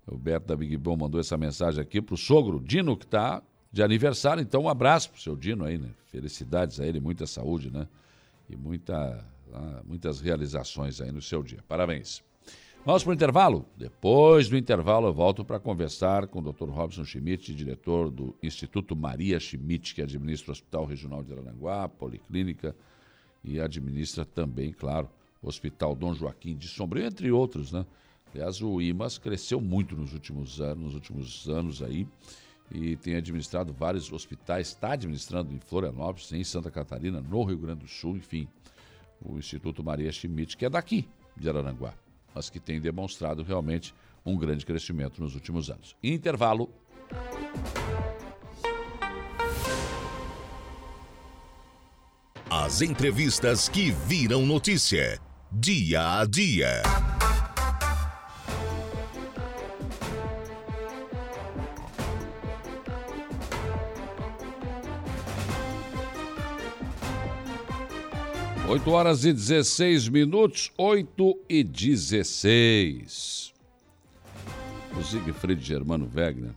O Beto da Big Bom mandou essa mensagem aqui pro sogro Dino, que está de aniversário. Então, um abraço pro seu Dino aí, né? Felicidades a ele, muita saúde, né? E muita, muitas realizações aí no seu dia. Parabéns. Vamos para o intervalo? Depois do intervalo, eu volto para conversar com o Dr. Robson Schmidt, diretor do Instituto Maria Schmidt, que administra o Hospital Regional de Aranguá, Policlínica e administra também, claro, o Hospital Dom Joaquim de Sombrio, entre outros, né? Aliás, o IMAS cresceu muito nos últimos anos, nos últimos anos aí e tem administrado vários hospitais, está administrando em Florianópolis, em Santa Catarina, no Rio Grande do Sul, enfim. O Instituto Maria Schmidt, que é daqui, de Araranguá mas que tem demonstrado realmente um grande crescimento nos últimos anos. Intervalo. As entrevistas que viram notícia. Dia a dia. 8 horas e 16 minutos, 8 e 16. O Siegfried Germano Wegner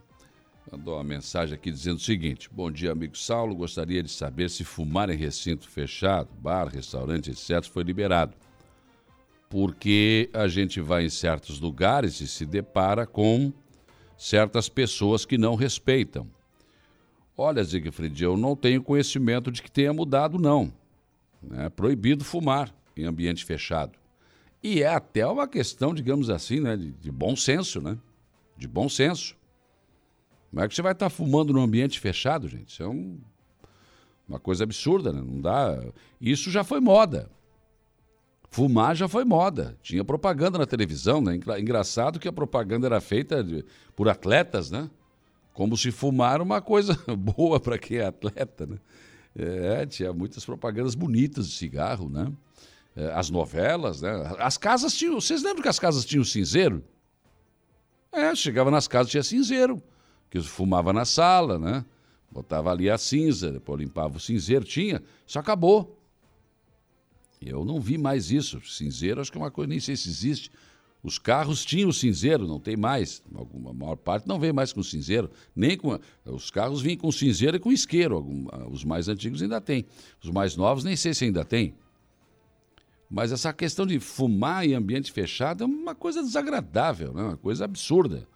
mandou uma mensagem aqui dizendo o seguinte: Bom dia, amigo Saulo. Gostaria de saber se fumar em recinto fechado, bar, restaurante, etc., foi liberado. Porque a gente vai em certos lugares e se depara com certas pessoas que não respeitam. Olha, Siegfried, eu não tenho conhecimento de que tenha mudado, não. É proibido fumar em ambiente fechado. E é até uma questão, digamos assim, né, de, de bom senso, né? De bom senso. Como é que você vai estar fumando num ambiente fechado, gente? Isso é um, uma coisa absurda, né? Não dá. Isso já foi moda. Fumar já foi moda. Tinha propaganda na televisão, né? Engraçado que a propaganda era feita de, por atletas, né? Como se fumar uma coisa boa para quem é atleta, né? É, tinha muitas propagandas bonitas de cigarro, né? É, as novelas, né? As casas tinham. Vocês lembram que as casas tinham cinzeiro? É, chegava nas casas tinha cinzeiro, que fumava na sala, né? Botava ali a cinza, depois limpava o cinzeiro, tinha, isso acabou. Eu não vi mais isso. Cinzeiro, acho que é uma coisa, nem sei se existe. Os carros tinham cinzeiro, não tem mais. Alguma maior parte não vem mais com cinzeiro, nem com os carros vinham com cinzeiro e com isqueiro. Algum, os mais antigos ainda têm. Os mais novos nem sei se ainda tem. Mas essa questão de fumar em ambiente fechado é uma coisa desagradável, né? uma coisa absurda.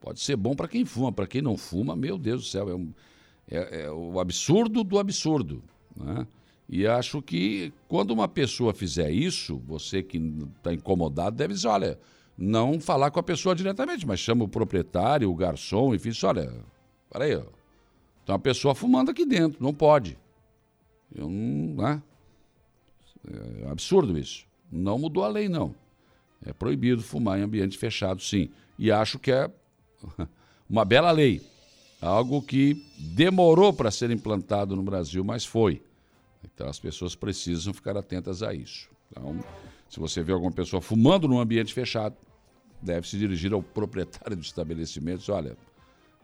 Pode ser bom para quem fuma, para quem não fuma, meu Deus do céu, é, um, é, é o absurdo do absurdo. Né? E acho que quando uma pessoa fizer isso, você que está incomodado deve dizer, olha, não falar com a pessoa diretamente, mas chama o proprietário, o garçom, enfim, diz, olha, peraí, ó, tem uma pessoa fumando aqui dentro, não pode. Eu não, né? É absurdo isso. Não mudou a lei, não. É proibido fumar em ambiente fechado, sim. E acho que é uma bela lei. Algo que demorou para ser implantado no Brasil, mas foi. Então as pessoas precisam ficar atentas a isso. Então, se você vê alguma pessoa fumando num ambiente fechado, deve se dirigir ao proprietário do estabelecimento e dizer, olha,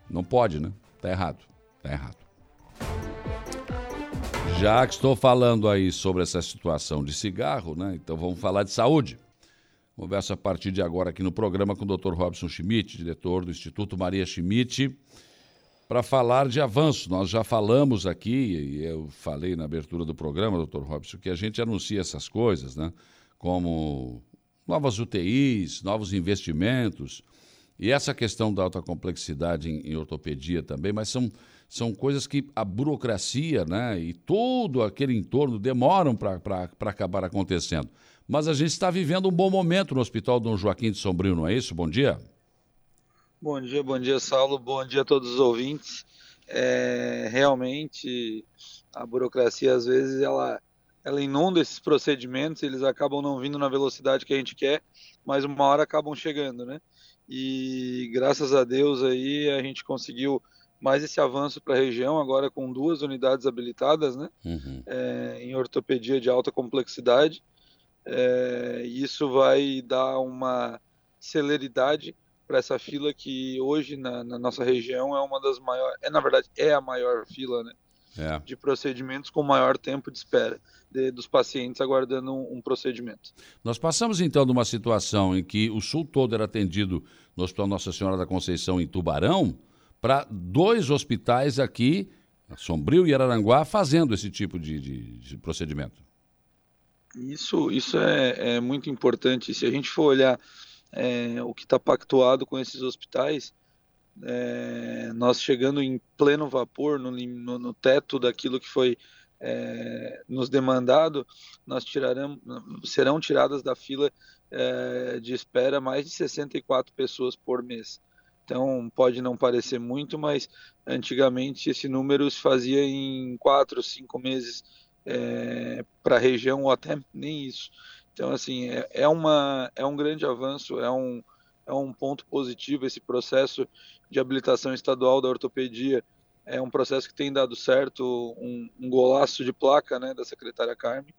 não pode, né? Está errado. Está errado. Já que estou falando aí sobre essa situação de cigarro, né? Então vamos falar de saúde. Converso a partir de agora aqui no programa com o Dr. Robson Schmidt, diretor do Instituto Maria Schmidt, para falar de avanço. Nós já falamos aqui, e eu falei na abertura do programa, Dr. Robson, que a gente anuncia essas coisas, né? Como novas UTIs, novos investimentos, e essa questão da alta complexidade em, em ortopedia também, mas são são coisas que a burocracia né, e todo aquele entorno demoram para acabar acontecendo. Mas a gente está vivendo um bom momento no Hospital Dom Joaquim de Sombrio, não é isso? Bom dia. Bom dia, bom dia, Saulo. Bom dia a todos os ouvintes. É, realmente, a burocracia, às vezes, ela, ela inunda esses procedimentos, eles acabam não vindo na velocidade que a gente quer, mas uma hora acabam chegando, né? E graças a Deus aí a gente conseguiu mais esse avanço para a região, agora com duas unidades habilitadas, né? Uhum. É, em ortopedia de alta complexidade. É, isso vai dar uma celeridade para essa fila que hoje na, na, nossa região é uma das maiores, é na verdade é a maior fila, né? É. De procedimentos com maior tempo de espera de, dos pacientes aguardando um, um, procedimento. Nós passamos então de uma situação em que o sul todo era atendido no Hospital Nossa Senhora da Conceição em Tubarão para dois hospitais aqui, Sombrio e Araranguá, fazendo esse tipo de, de, de procedimento. Isso, isso é, é, muito importante. Se a gente for olhar é, o que está pactuado com esses hospitais, é, nós chegando em pleno vapor, no, no, no teto daquilo que foi é, nos demandado, nós tiraremos, serão tiradas da fila é, de espera mais de 64 pessoas por mês. Então pode não parecer muito, mas antigamente esse número se fazia em quatro, cinco meses é, para a região ou até nem isso. Então assim é, é, uma é um grande avanço, é um é um ponto positivo esse processo de habilitação estadual da ortopedia. É um processo que tem dado certo, um, um golaço de placa né, da secretária Carmen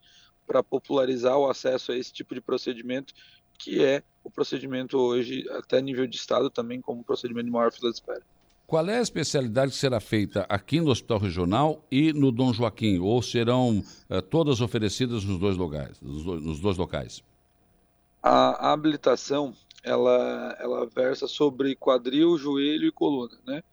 para popularizar o acesso a esse tipo de procedimento que é o procedimento hoje, até nível de estado também, como procedimento de maior fila de espera. Qual é a especialidade que será feita aqui no Hospital Regional e no Dom Joaquim? Ou serão uh, todas oferecidas nos dois locais? Nos dois, nos dois locais? A, a, habilitação, ela, ela versa sobre quadril, joelho e coluna, né?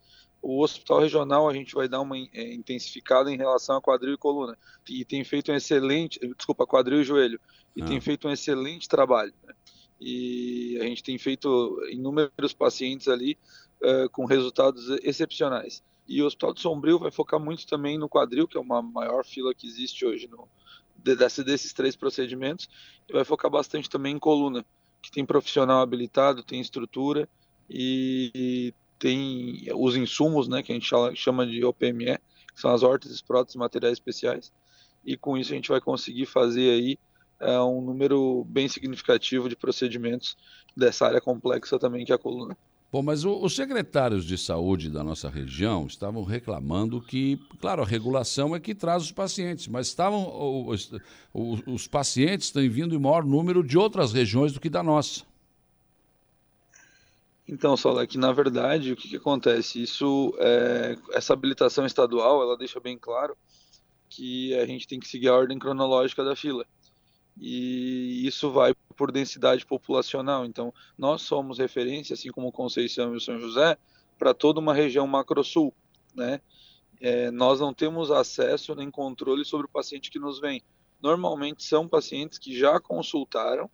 O Hospital Regional a gente vai dar uma é, intensificada em relação a quadril e coluna. E tem feito um excelente, desculpa, quadril e joelho. E ah. tem feito um excelente trabalho. Né? e a gente tem feito inúmeros pacientes ali uh, com resultados excepcionais. E o Hospital de Sombrio vai focar muito também no quadril, que é uma maior fila que existe hoje no, desse, desses três procedimentos, e vai focar bastante também em coluna, que tem profissional habilitado, tem estrutura e, e tem os insumos, né, que a gente chama de OPME, que são as órteses, próteses, materiais especiais, e com isso a gente vai conseguir fazer aí é um número bem significativo de procedimentos dessa área complexa também que é a coluna. Bom, mas os secretários de saúde da nossa região estavam reclamando que, claro, a regulação é que traz os pacientes, mas estavam os, os, os pacientes têm vindo em maior número de outras regiões do que da nossa. Então, é que na verdade o que, que acontece? Isso, é, essa habilitação estadual, ela deixa bem claro que a gente tem que seguir a ordem cronológica da fila e isso vai por densidade populacional. Então, nós somos referência, assim como Conceição e São José, para toda uma região macro-sul, né? É, nós não temos acesso nem controle sobre o paciente que nos vem. Normalmente são pacientes que já consultaram,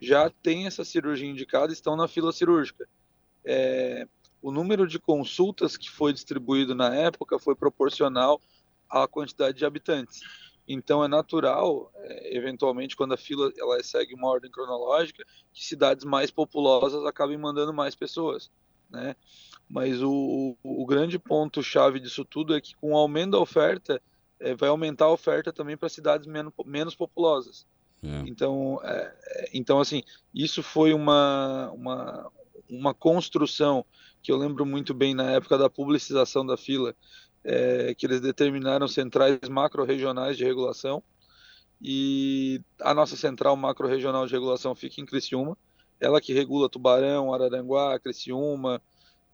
já têm essa cirurgia indicada e estão na fila cirúrgica. É, o número de consultas que foi distribuído na época foi proporcional à quantidade de habitantes. Então é natural, é, eventualmente, quando a fila ela segue uma ordem cronológica, que cidades mais populosas acabem mandando mais pessoas, né? Mas o, o, o grande ponto chave disso tudo é que com o aumento da oferta é, vai aumentar a oferta também para cidades menos, menos populosas. É. Então, é, então assim, isso foi uma, uma, uma construção que eu lembro muito bem na época da publicização da fila, é, que eles determinaram centrais macro-regionais de regulação e a nossa central macro-regional de regulação fica em Criciúma, ela que regula Tubarão, Araranguá, Criciúma,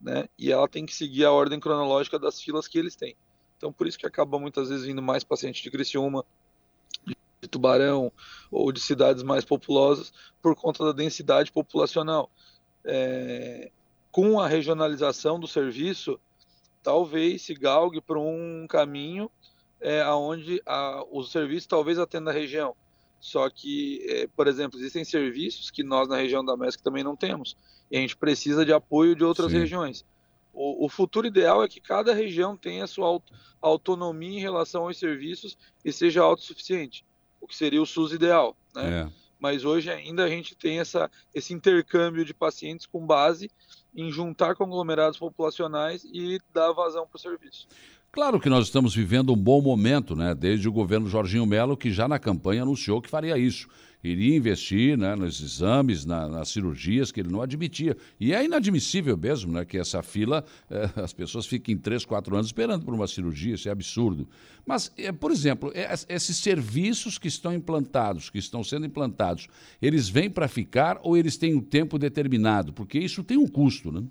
né? E ela tem que seguir a ordem cronológica das filas que eles têm. Então, por isso que acaba muitas vezes vindo mais pacientes de Criciúma, de Tubarão ou de cidades mais populosas por conta da densidade populacional. É, com a regionalização do serviço, talvez se galgue para um caminho é, onde a, o serviço talvez atenda a região. Só que, é, por exemplo, existem serviços que nós na região da MESC também não temos. E a gente precisa de apoio de outras Sim. regiões. O, o, futuro ideal é que cada região tenha sua aut autonomia em relação aos serviços e seja autossuficiente, o que seria o SUS ideal. Né? É. Mas hoje ainda a gente tem essa, esse intercâmbio de pacientes com base em juntar conglomerados populacionais e dar vazão para o serviço. Claro que nós estamos vivendo um bom momento, né? Desde o governo Jorginho Melo, que já na campanha anunciou que faria isso. Iria investir né, nos exames, na, nas cirurgias, que ele não admitia. E é inadmissível mesmo né, que essa fila, eh, as pessoas fiquem três, quatro anos esperando por uma cirurgia, isso é absurdo. Mas, eh, por exemplo, eh, esses serviços que estão implantados, que estão sendo implantados, eles vêm para ficar ou eles têm um tempo determinado? Porque isso tem um custo, né?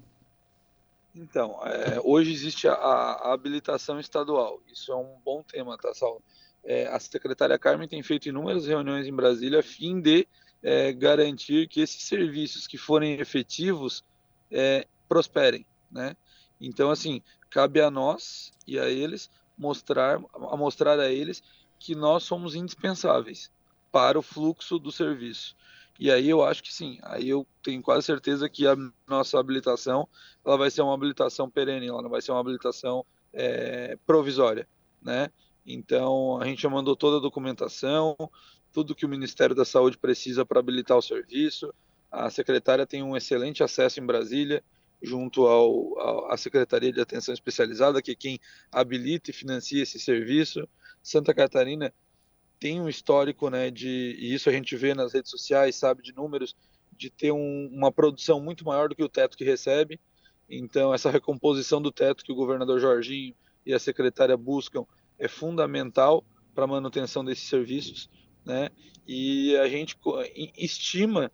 Então, é, hoje existe a, a, habilitação estadual. Isso é um bom tema, tá, Saulo? É, a secretária Carmen tem feito inúmeras reuniões em Brasília a fim de é, garantir que esses serviços que forem efetivos é, prosperem, né? Então, assim, cabe a nós e a eles mostrar, a mostrar a eles que nós somos indispensáveis para o fluxo do serviço. E aí eu acho que sim, aí eu tenho quase certeza que a nossa habilitação ela vai ser uma habilitação perene, ela não vai ser uma habilitação é, provisória, né? Então a gente já mandou toda a documentação, tudo que o Ministério da Saúde precisa para habilitar o serviço. A secretária tem um excelente acesso em Brasília, junto ao, à Secretaria de Atenção Especializada, que é quem habilita e financia esse serviço. Santa Catarina tem um histórico, né, de, e isso a gente vê nas redes sociais, sabe, de números, de ter um, uma produção muito maior do que o teto que recebe. Então, essa recomposição do teto que o governador Jorginho e a secretária buscam é fundamental para a manutenção desses serviços, né? E a gente estima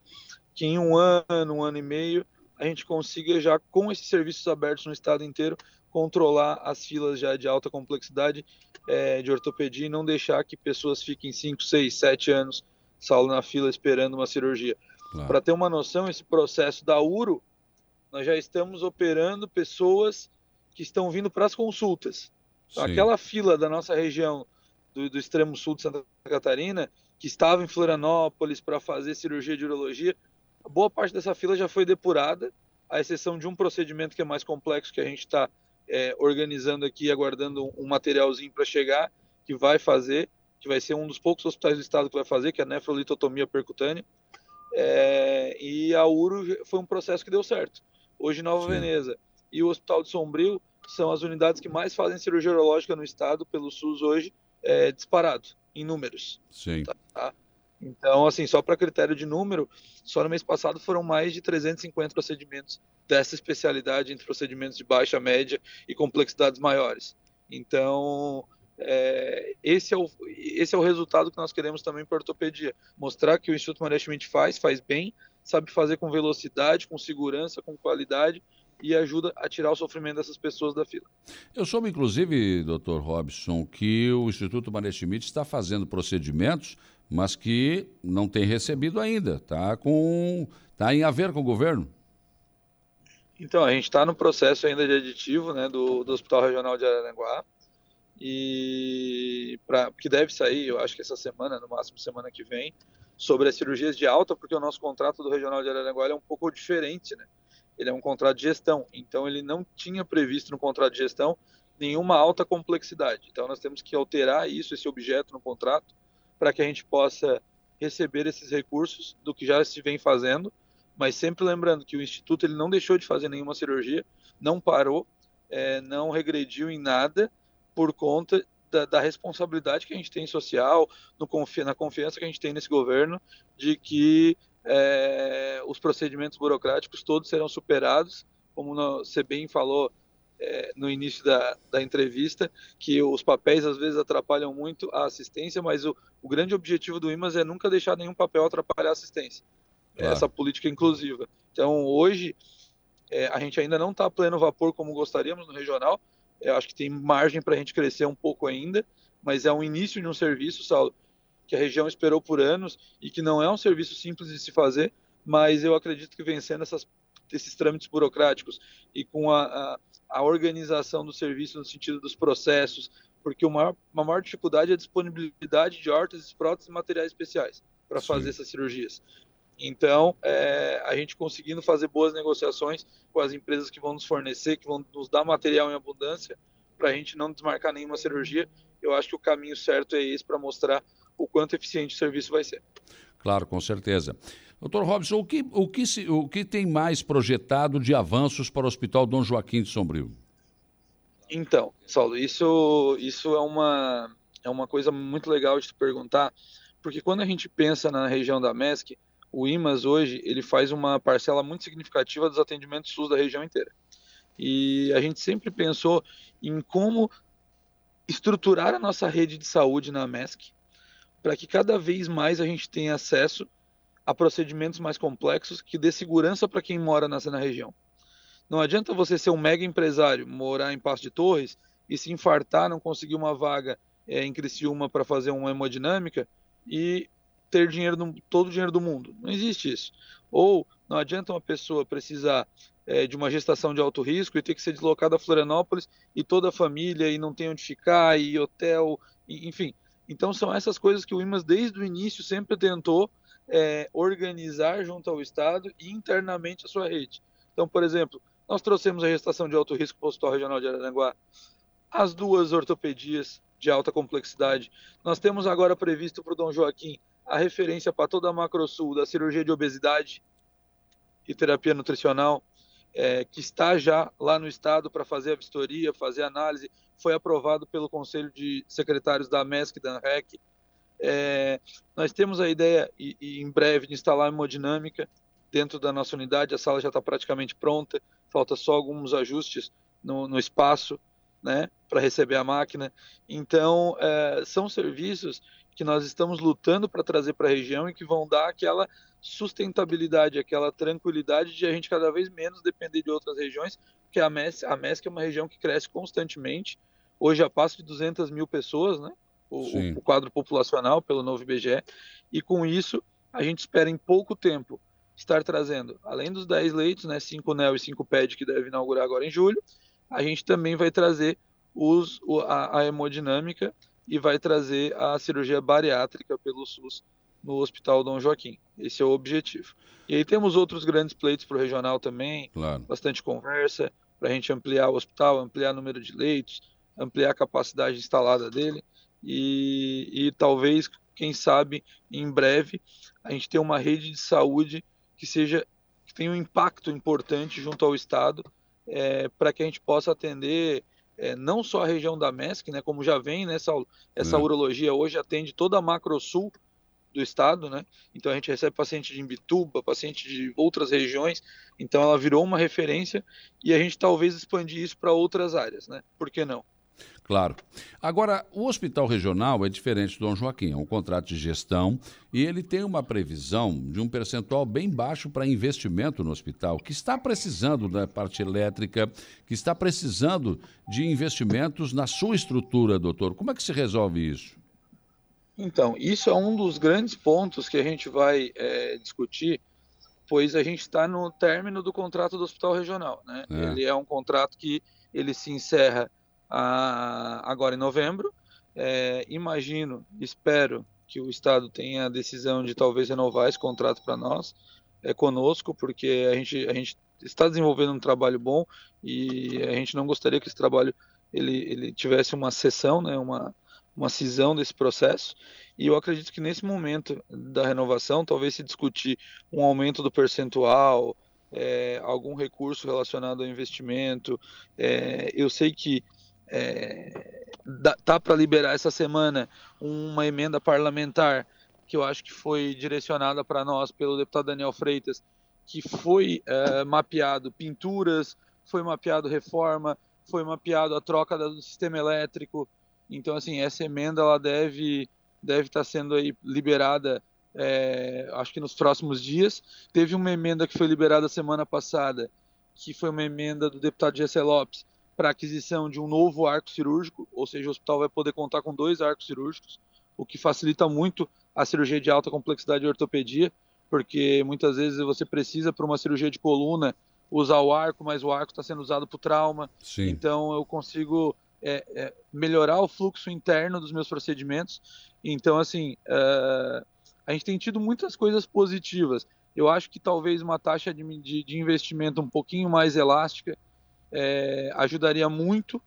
que em um ano, um ano e meio, a gente consiga já com esses serviços abertos no estado inteiro controlar as filas já de alta complexidade é, de ortopedia e não deixar que pessoas fiquem 5, 6, 7 anos Saulo na fila esperando uma cirurgia. Claro. Para ter uma noção, esse processo da URO, nós já estamos operando pessoas que estão vindo para as consultas. Então, aquela fila da nossa região do, do, extremo sul de Santa Catarina, que estava em Florianópolis para fazer cirurgia de urologia, boa parte dessa fila já foi depurada, à exceção de um procedimento que é mais complexo que a gente está é, organizando aqui, aguardando um materialzinho para chegar, que vai fazer, que vai ser um dos poucos hospitais do estado que vai fazer, que é a nefrolitotomia percutânea. É, e a URO foi um processo que deu certo. Hoje Nova Sim. Veneza e o Hospital de Sombrio são as unidades que mais fazem cirurgia urológica no estado pelo SUS hoje, é, disparado em números. Sim. Tá? Então, assim, só para critério de número, só no mês passado foram mais de 350 procedimentos dessa especialidade entre procedimentos de baixa, média e complexidades maiores. Então, é, esse, é o, esse é o resultado que nós queremos também para a ortopedia. Mostrar que o Instituto Maria Schmidt faz, faz bem, sabe fazer com velocidade, com segurança, com qualidade e ajuda a tirar o sofrimento dessas pessoas da fila. Eu soube, inclusive, doutor Robson, que o Instituto Maria Schmidt está fazendo procedimentos, mas que não tem recebido ainda. Está com, tá em haver com o governo. Então, a gente está no processo ainda de aditivo né, do, do Hospital Regional de Araranguá, e pra, que deve sair, eu acho que essa semana, no máximo semana que vem, sobre as cirurgias de alta, porque o nosso contrato do Regional de Araranguá é um pouco diferente, né? Ele é um contrato de gestão, então ele não tinha previsto no contrato de gestão nenhuma alta complexidade. Então nós temos que alterar isso, esse objeto no contrato, para que a gente possa receber esses recursos do que já se vem fazendo, mas sempre lembrando que o instituto ele não deixou de fazer nenhuma cirurgia, não parou, é, não regrediu em nada por conta da, da, responsabilidade que a gente tem social, na confiança que a gente tem nesse governo de que é, os procedimentos burocráticos todos serão superados, como você bem falou é, no início da, da, entrevista, que os papéis às vezes atrapalham muito a assistência, mas o, o grande objetivo do IMAS é nunca deixar nenhum papel atrapalhar a assistência. Claro. Essa política inclusiva. Então, hoje, é, a gente ainda não está a pleno vapor como gostaríamos no regional. Eu acho que tem margem para a gente crescer um pouco ainda, mas é um início de um serviço, Saulo, que a região esperou por anos e que não é um serviço simples de se fazer, mas eu acredito que vencendo essas, esses trâmites burocráticos e com a, a, a, organização do serviço no sentido dos processos, porque uma maior dificuldade é a disponibilidade de órteses, próteses e materiais especiais para fazer essas cirurgias. Então, é, a gente conseguindo fazer boas negociações com as empresas que vão nos fornecer, que vão nos dar material em abundância, para a gente não desmarcar nenhuma cirurgia, eu acho que o caminho certo é esse para mostrar o quanto eficiente o serviço vai ser. Claro, com certeza. Doutor Robson, o que, o, que se, o que tem mais projetado de avanços para o Hospital Dom Joaquim de Sombrio? Então, Saulo, isso, isso é, uma, é uma coisa muito legal de te perguntar, porque quando a gente pensa na região da MESC, o IMAS hoje ele faz uma parcela muito significativa dos atendimentos SUS da região inteira. E a gente sempre pensou em como estruturar a nossa rede de saúde na MESC para que cada vez mais a gente tenha acesso a procedimentos mais complexos que dê segurança para quem mora nessa na região. Não adianta você ser um mega empresário, morar em Passo de Torres e se infartar, não conseguir uma vaga é, em Criciúma para fazer uma hemodinâmica e ter dinheiro todo o dinheiro do mundo. Não existe isso. Ou não adianta uma pessoa precisar é, de uma gestação de alto risco e ter que ser deslocada a Florianópolis e toda a família e não tem onde ficar e hotel, e, enfim. Então são essas coisas que o IMAS desde o início sempre tentou é, organizar junto ao Estado e internamente a sua rede. Então, por exemplo, nós trouxemos a gestação de alto risco para o Hospital Regional de Araranguá, as duas ortopedias de alta complexidade. Nós temos agora previsto para o Dom Joaquim a referência para toda a Macrosul da cirurgia de obesidade e terapia nutricional, é, que está já lá no estado para fazer a vistoria, fazer a análise, foi aprovado pelo Conselho de Secretários da MESC e da ANREC. É, nós temos a ideia, e, e, em breve, de instalar hemodinâmica dentro da nossa unidade, a sala já está praticamente pronta, falta só alguns ajustes no, no espaço, né, para receber a máquina. Então, é, são serviços que nós estamos lutando para trazer para a região e que vão dar aquela sustentabilidade, aquela tranquilidade de a gente cada vez menos depender de outras regiões, porque a MESC, a é uma região que cresce constantemente, hoje a passo de 200 mil pessoas, né? O, o, quadro populacional pelo novo IBGE, e com isso a gente espera em pouco tempo estar trazendo, além dos 10 leitos, né, 5 NEL e 5 PED que deve inaugurar agora em julho, a gente também vai trazer os, a, a hemodinâmica e vai trazer a cirurgia bariátrica pelo SUS no Hospital Dom Joaquim. Esse é o objetivo. E aí temos outros grandes pleitos para o regional também, claro. bastante conversa para a gente ampliar o hospital, ampliar o número de leitos, ampliar a capacidade instalada dele e, e talvez, quem sabe, em breve a gente tenha uma rede de saúde que seja que tenha um impacto importante junto ao Estado é, para que a gente possa atender é, não só a região da MESC, né, como já vem nessa né, essa, urologia hoje atende toda a macro-sul do estado, né? Então a gente recebe paciente de Imbituba, paciente de outras regiões, então ela virou uma referência e a gente talvez expandir isso para outras áreas, né? Por que não? Claro. Agora, o hospital regional é diferente do Dom Joaquim, é um contrato de gestão e ele tem uma previsão de um percentual bem baixo para investimento no hospital, que está precisando da parte elétrica, que está precisando de investimentos na sua estrutura, doutor. Como é que se resolve isso? Então, isso é um dos grandes pontos que a gente vai é, discutir, pois a gente está no término do contrato do hospital regional. Né? É. Ele é um contrato que ele se encerra a, agora em novembro. É, imagino, espero que o Estado tenha a decisão de talvez renovar esse contrato para nós, é, conosco, porque a gente, a gente está desenvolvendo um trabalho bom e a gente não gostaria que esse trabalho ele, ele tivesse uma sessão, né, uma, uma cisão desse processo. E eu acredito que nesse momento da renovação, talvez se discutir um aumento do percentual, é, algum recurso relacionado ao investimento. É, eu sei que é, tá para liberar essa semana uma emenda parlamentar que eu acho que foi direcionada para nós pelo deputado Daniel Freitas, que foi é, mapeado pinturas, foi mapeado reforma, foi mapeado a troca do sistema elétrico. Então, assim, essa emenda ela deve deve estar tá sendo aí liberada, é, acho que nos próximos dias. Teve uma emenda que foi liberada semana passada, que foi uma emenda do deputado Gessé Lopes para aquisição de um novo arco cirúrgico, ou seja, o hospital vai poder contar com dois arcos cirúrgicos, o que facilita muito a cirurgia de alta complexidade de ortopedia, porque muitas vezes você precisa para uma cirurgia de coluna usar o arco, mas o arco está sendo usado para trauma. Sim. Então eu consigo é, é, melhorar o fluxo interno dos meus procedimentos. Então, assim, uh, a gente tem tido muitas coisas positivas. Eu acho que talvez uma taxa de, de, de investimento um pouquinho mais elástica é, ajudaria muito,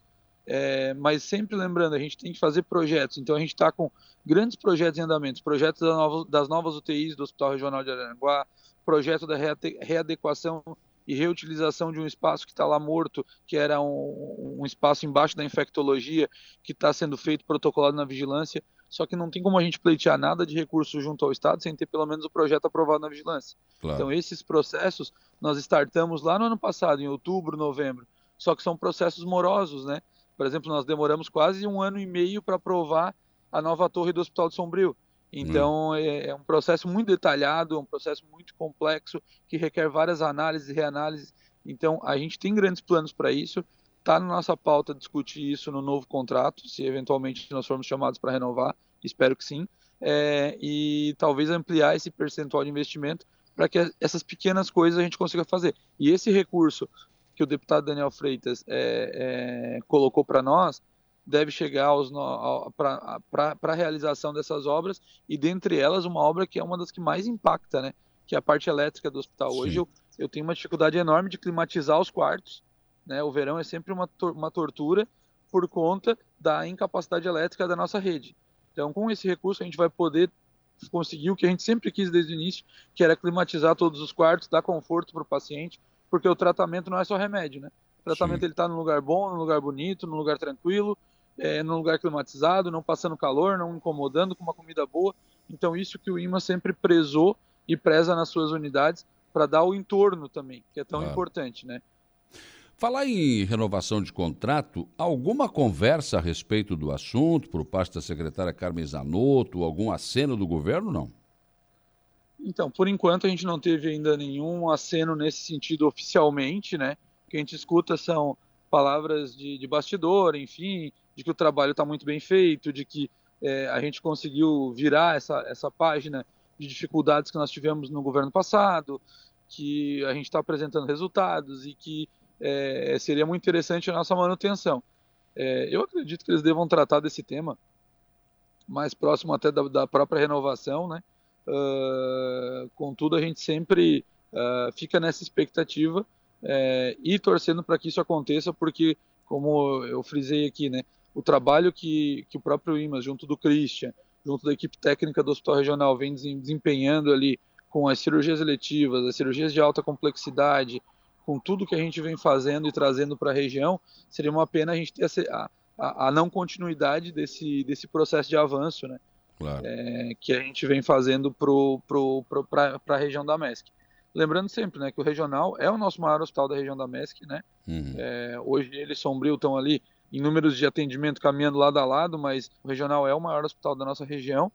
é, mas sempre lembrando, a gente tem que fazer projetos. Então, a gente está com grandes projetos em andamento, projetos das novas, das novas UTIs do Hospital Regional de Araranguá, projeto da readequação e reutilização de um espaço que está lá morto, que era um, um, espaço embaixo da infectologia, que está sendo feito protocolado na vigilância. Só que não tem como a gente pleitear nada de recurso junto ao Estado sem ter pelo menos o projeto aprovado na vigilância. Claro. Então, esses processos nós startamos lá no ano passado, em outubro, novembro. Só que são processos morosos, né? Por exemplo, nós demoramos quase um ano e meio para aprovar a nova torre do Hospital de Sombrio. Então, hum. é, é, um processo muito detalhado, é um processo muito complexo, que requer várias análises e reanálises. Então, a gente tem grandes planos para isso. Está na nossa pauta discutir isso no novo contrato, se eventualmente nós formos chamados para renovar, espero que sim. É, e talvez ampliar esse percentual de investimento para que essas pequenas coisas a gente consiga fazer. E esse recurso que o deputado Daniel Freitas é, é, colocou para nós, deve chegar para a realização dessas obras e dentre elas uma obra que é uma das que mais impacta, né? Que é a parte elétrica do hospital. Sim. Hoje eu, eu tenho uma dificuldade enorme de climatizar os quartos, né? O verão é sempre uma, uma tortura por conta da incapacidade elétrica da nossa rede. Então, com esse recurso a gente vai poder conseguir o que a gente sempre quis desde o início, que era climatizar todos os quartos, dar conforto para o paciente, porque o tratamento não é só remédio, né? O tratamento Sim. ele está num lugar bom, num lugar bonito, num lugar tranquilo, é, num lugar climatizado, não passando calor, não incomodando, com uma comida boa. Então, isso que o IMA sempre prezou e preza nas suas unidades para dar o entorno também, que é tão claro. importante, né? Falar em renovação de contrato, alguma conversa a respeito do assunto por parte da secretária Carmen Zanotto, algum aceno do governo, não? Então, por enquanto a gente não teve ainda nenhum aceno nesse sentido oficialmente, né? O que a gente escuta são palavras de, de bastidor, enfim, de que o trabalho está muito bem feito, de que é, a gente conseguiu virar essa, essa página de dificuldades que nós tivemos no governo passado, que a gente está apresentando resultados e que é, seria muito interessante a nossa manutenção. É, eu acredito que eles devam tratar desse tema mais próximo até da, da própria renovação, né? Uh, contudo, a gente sempre uh, fica nessa expectativa uh, e torcendo para que isso aconteça, porque, como eu frisei aqui, né, o trabalho que, que o próprio IMAS, junto do Christian, junto da equipe técnica do Hospital Regional, vem desempenhando ali com as cirurgias eletivas, as cirurgias de alta complexidade, com tudo que a gente vem fazendo e trazendo para a região, seria uma pena a gente ter a, a, a, não continuidade desse, desse processo de avanço, né? Claro. É, que a gente vem fazendo para a região da MESC. Lembrando sempre né, que o regional é o nosso maior hospital da região da MESC, né? Uhum. É, hoje ele e Sombrio estão ali em números de atendimento caminhando lado a lado, mas o regional é o maior hospital da nossa região,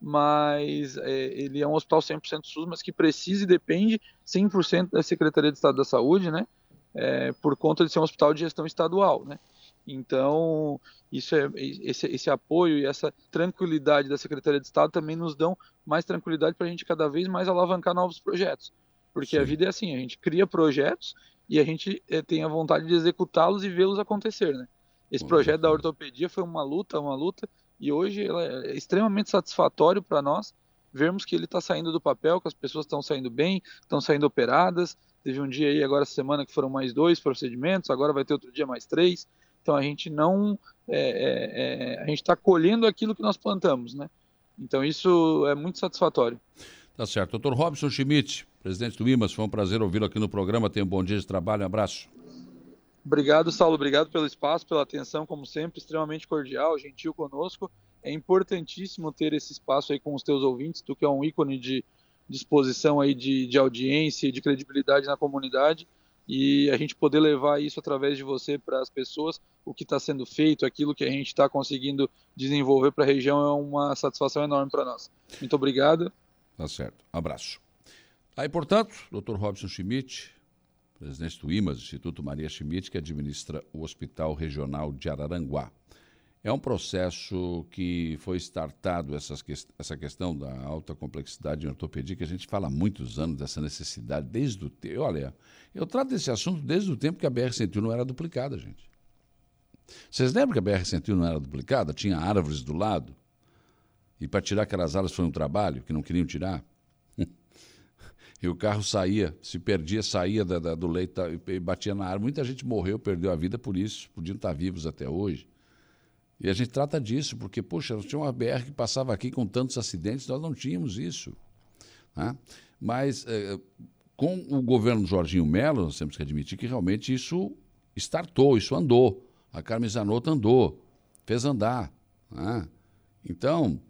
mas é, ele é um hospital 100% SUS, mas que precisa e depende 100% da Secretaria de Estado da Saúde, né? É, por conta de ser um hospital de gestão estadual, né? Então, isso é, esse, esse apoio e essa tranquilidade da Secretaria de Estado também nos dão mais tranquilidade para a gente cada vez mais alavancar novos projetos. Porque Sim. a vida é assim, a gente cria projetos e a gente é, tem a vontade de executá-los e vê-los acontecer, né? Esse projeto da ortopedia foi uma luta, uma luta, e hoje é extremamente satisfatório para nós vermos que ele está saindo do papel, que as pessoas estão saindo bem, estão saindo operadas. Teve um dia aí, agora semana, que foram mais dois procedimentos, agora vai ter outro dia mais três. Então a gente não é, é, é a gente está colhendo aquilo que nós plantamos, né? Então isso é muito satisfatório. Tá certo. Doutor Robson Schmidt, presidente do IMAS, foi um prazer ouvi-lo aqui no programa. Tenha um bom dia de trabalho, um abraço. Obrigado, Saulo. Obrigado pelo espaço, pela atenção, como sempre, extremamente cordial, gentil conosco. É importantíssimo ter esse espaço aí com os teus ouvintes, tu que é um ícone de disposição aí de, de audiência e de credibilidade na comunidade e a gente poder levar isso através de você para as pessoas, o que está sendo feito, aquilo que a gente está conseguindo desenvolver para a região é uma satisfação enorme para nós. Muito obrigado. Tá certo. Abraço. Aí, portanto, Dr. Robson Schmidt, presidente do IMAS, Instituto Maria Schmidt, que administra o Hospital Regional de Araranguá. É um processo que foi startado essas, essa questão da alta complexidade em ortopedia, que a gente fala há muitos anos dessa necessidade, desde o tempo. Olha, eu trato desse assunto desde o tempo que a BR-101 não era duplicada, gente. Vocês lembram que a BR-101 não era duplicada? Tinha árvores do lado? E para tirar aquelas árvores foi um trabalho que não queriam tirar. e o carro saía, se perdia, saía da, da, do leito e batia na árvore. Muita gente morreu, perdeu a vida por isso, podiam estar vivos até hoje. E a gente trata disso, porque, poxa, nós tínhamos uma BR que passava aqui com tantos acidentes, nós não tínhamos isso. Né? Mas é, com o governo Jorginho Melo, nós temos que admitir que realmente isso startou, isso andou. A Carmen Zanotto andou, fez andar. Né? Então,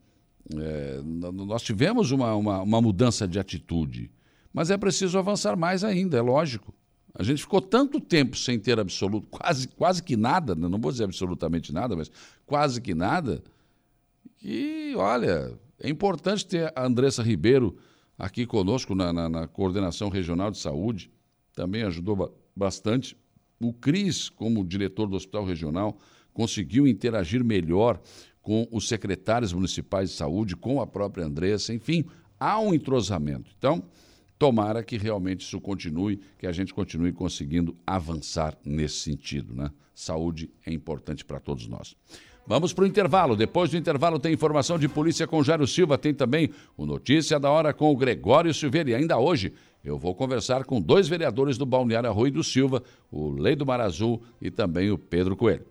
é, nós tivemos uma, uma, uma mudança de atitude, mas é preciso avançar mais ainda, é lógico. A gente ficou tanto tempo sem ter absoluto, quase, quase que nada, né? não vou dizer absolutamente nada, mas quase que nada, que, olha, é importante ter a Andressa Ribeiro aqui conosco na, na, na Coordenação Regional de Saúde, também ajudou bastante. O Cris, como diretor do Hospital Regional, conseguiu interagir melhor com os secretários municipais de saúde, com a própria Andressa, enfim, há um entrosamento. Então, tomara que realmente isso continue, que a gente continue conseguindo avançar nesse sentido. Né? Saúde é importante para todos nós. Vamos para o intervalo. Depois do intervalo tem informação de polícia com Jairo Silva. Tem também o Notícia da Hora com o Gregório Silveira. E ainda hoje eu vou conversar com dois vereadores do Balneário Arroio do Silva, o Lei do Mar Azul e também o Pedro Coelho.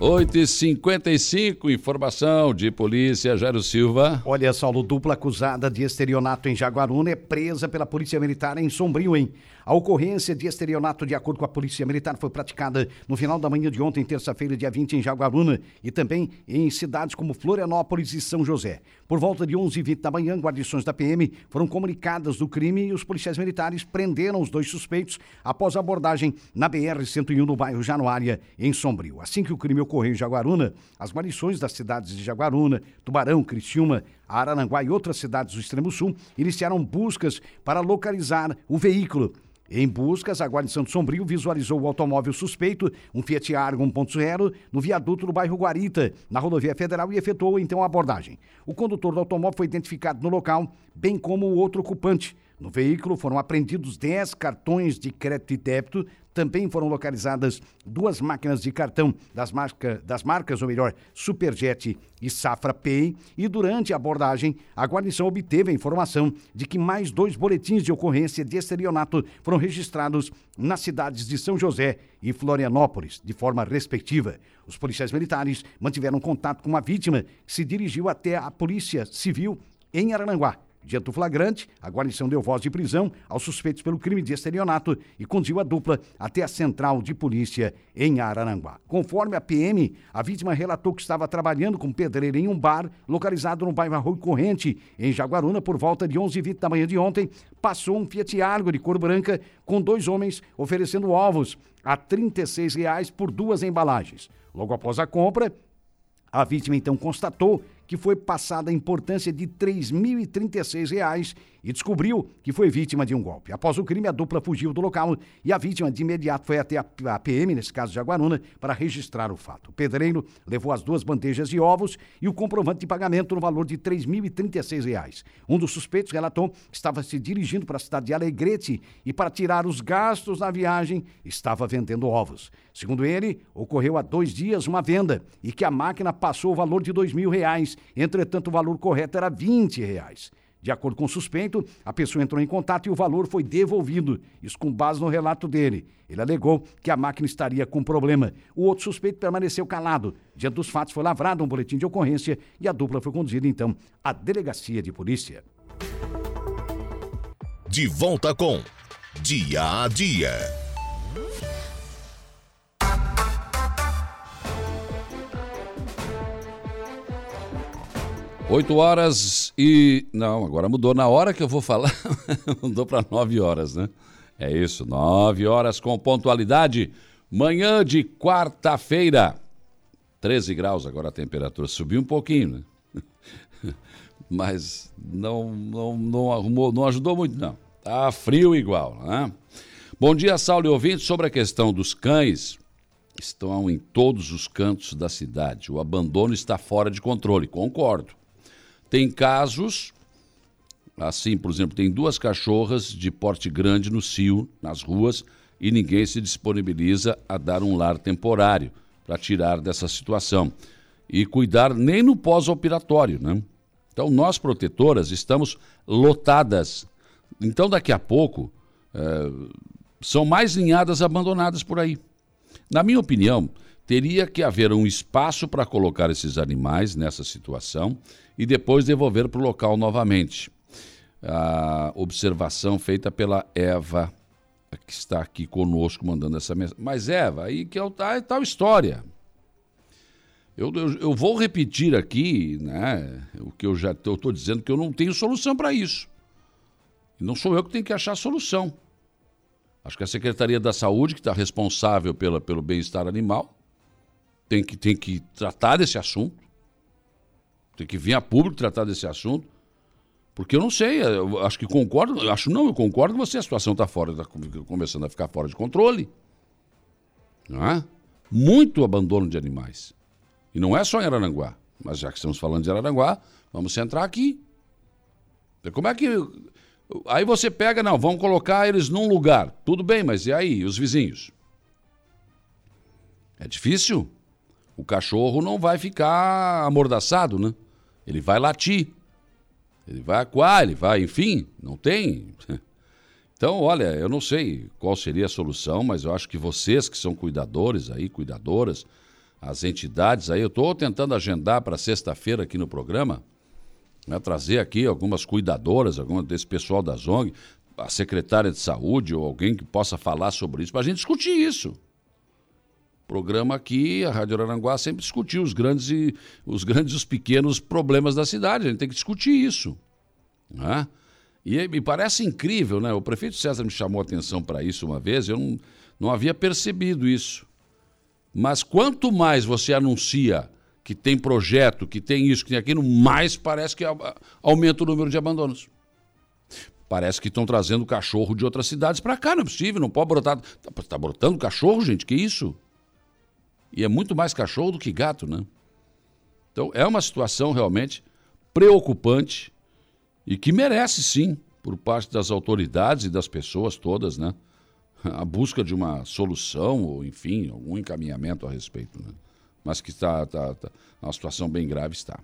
8h55, informação de polícia, Jairo Silva. Olha, Saulo, dupla acusada de estelionato em Jaguaruna é presa pela Polícia Militar em Sombrio, hein? A ocorrência de estelionato, de acordo com a Polícia Militar, foi praticada no final da manhã de ontem, terça-feira, dia 20, em Jaguaruna e também em cidades como Florianópolis e São José. Por volta de 11h20 da manhã, guarnições da PM foram comunicadas do crime e os policiais militares prenderam os dois suspeitos após abordagem na BR-101 no bairro Januária, em Sombrio. Assim que o crime ocorreu em Jaguaruna, as guarnições das cidades de Jaguaruna, Tubarão, Criciúma, Araranguá e outras cidades do extremo sul iniciaram buscas para localizar o veículo. Em buscas, a guarnição de Sombrio visualizou o automóvel suspeito, um Fiat Argo 1.0, no viaduto do bairro Guarita, na rodovia federal, e efetuou então a abordagem. O condutor do automóvel foi identificado no local, bem como o outro ocupante. No veículo foram apreendidos 10 cartões de crédito e débito. Também foram localizadas duas máquinas de cartão das, marca, das marcas, ou melhor, Superjet e Safra Pay. E durante a abordagem, a guarnição obteve a informação de que mais dois boletins de ocorrência de estelionato foram registrados nas cidades de São José e Florianópolis, de forma respectiva. Os policiais militares mantiveram contato com uma vítima que se dirigiu até a Polícia Civil em Arananguá Diante do flagrante, a guarnição deu voz de prisão aos suspeitos pelo crime de estelionato e conduziu a dupla até a central de polícia em Araranguá. Conforme a PM, a vítima relatou que estava trabalhando com pedreiro em um bar localizado no bairro Arroio Corrente, em Jaguaruna, por volta de 11h20 da manhã de ontem. Passou um Fiat Argo de cor branca com dois homens oferecendo ovos a 36 reais por duas embalagens. Logo após a compra, a vítima então constatou que foi passada a importância de R$ 3.036 e descobriu que foi vítima de um golpe. Após o crime, a dupla fugiu do local e a vítima de imediato foi até a PM, nesse caso de Aguaruna, para registrar o fato. O pedreiro levou as duas bandejas de ovos e o comprovante de pagamento no valor de R$ 3.036. Um dos suspeitos relatou que estava se dirigindo para a cidade de Alegrete e, para tirar os gastos da viagem, estava vendendo ovos. Segundo ele, ocorreu há dois dias uma venda e que a máquina passou o valor de mil reais. Entretanto, o valor correto era 20 reais. De acordo com o suspeito, a pessoa entrou em contato e o valor foi devolvido. Isso com base no relato dele. Ele alegou que a máquina estaria com problema. O outro suspeito permaneceu calado. Diante dos fatos, foi lavrado um boletim de ocorrência e a dupla foi conduzida, então, à delegacia de polícia. De volta com Dia a Dia. 8 horas e. Não, agora mudou. Na hora que eu vou falar, mudou para 9 horas, né? É isso, 9 horas com pontualidade. Manhã de quarta-feira. 13 graus agora a temperatura. Subiu um pouquinho, né? Mas não, não, não, arrumou, não ajudou muito, não. Tá frio igual, né? Bom dia, Saulo e ouvintes. Sobre a questão dos cães, estão em todos os cantos da cidade. O abandono está fora de controle, concordo. Tem casos, assim, por exemplo, tem duas cachorras de porte grande no cio, nas ruas, e ninguém se disponibiliza a dar um lar temporário para tirar dessa situação. E cuidar nem no pós-operatório, né? Então, nós protetoras estamos lotadas. Então, daqui a pouco, é, são mais linhadas abandonadas por aí. Na minha opinião, teria que haver um espaço para colocar esses animais nessa situação e depois devolver para o local novamente. A observação feita pela Eva, que está aqui conosco mandando essa mensagem. Mas, Eva, aí que é, o, é tal história. Eu, eu, eu, vou repetir aqui né, o que eu já estou dizendo, que eu não tenho solução para isso. E não sou eu que tenho que achar solução. Acho que a Secretaria da Saúde, que está responsável pela, pelo bem-estar animal, tem que, tem que tratar desse assunto. Tem que vir a público tratar desse assunto. Porque eu não sei, eu acho que concordo, acho não, eu concordo com você, a situação está fora, está começando a ficar fora de controle. Não é? Muito abandono de animais. E não é só em Araranguá, mas já que estamos falando de Araranguá, vamos centrar aqui. Como é que. Aí você pega, não, vamos colocar eles num lugar. Tudo bem, mas e aí, os vizinhos? É difícil. O cachorro não vai ficar amordaçado, né? Ele vai latir, ele vai acuar, ele vai, enfim, não tem. Então, olha, eu não sei qual seria a solução, mas eu acho que vocês que são cuidadores aí, cuidadoras, as entidades aí, eu estou tentando agendar para sexta-feira aqui no programa, né, trazer aqui algumas cuidadoras, alguma desse pessoal da ZONG, a secretária de saúde ou alguém que possa falar sobre isso, para a gente discutir isso programa aqui, a Rádio Aranguá sempre discutiu os grandes e os grandes os pequenos problemas da cidade. A gente tem que discutir isso. Né? E me parece incrível, né? O prefeito César me chamou a atenção para isso uma vez, eu não, não havia percebido isso. Mas quanto mais você anuncia que tem projeto, que tem isso, que tem aquilo, mais parece que aumenta o número de abandonos. Parece que estão trazendo cachorro de outras cidades para cá, não é possível, não pode brotar. Está tá brotando cachorro, gente, que isso? E é muito mais cachorro do que gato, né? Então é uma situação realmente preocupante e que merece sim, por parte das autoridades e das pessoas todas, né? A busca de uma solução ou, enfim, algum encaminhamento a respeito, né? Mas que está tá, tá, uma situação bem grave está.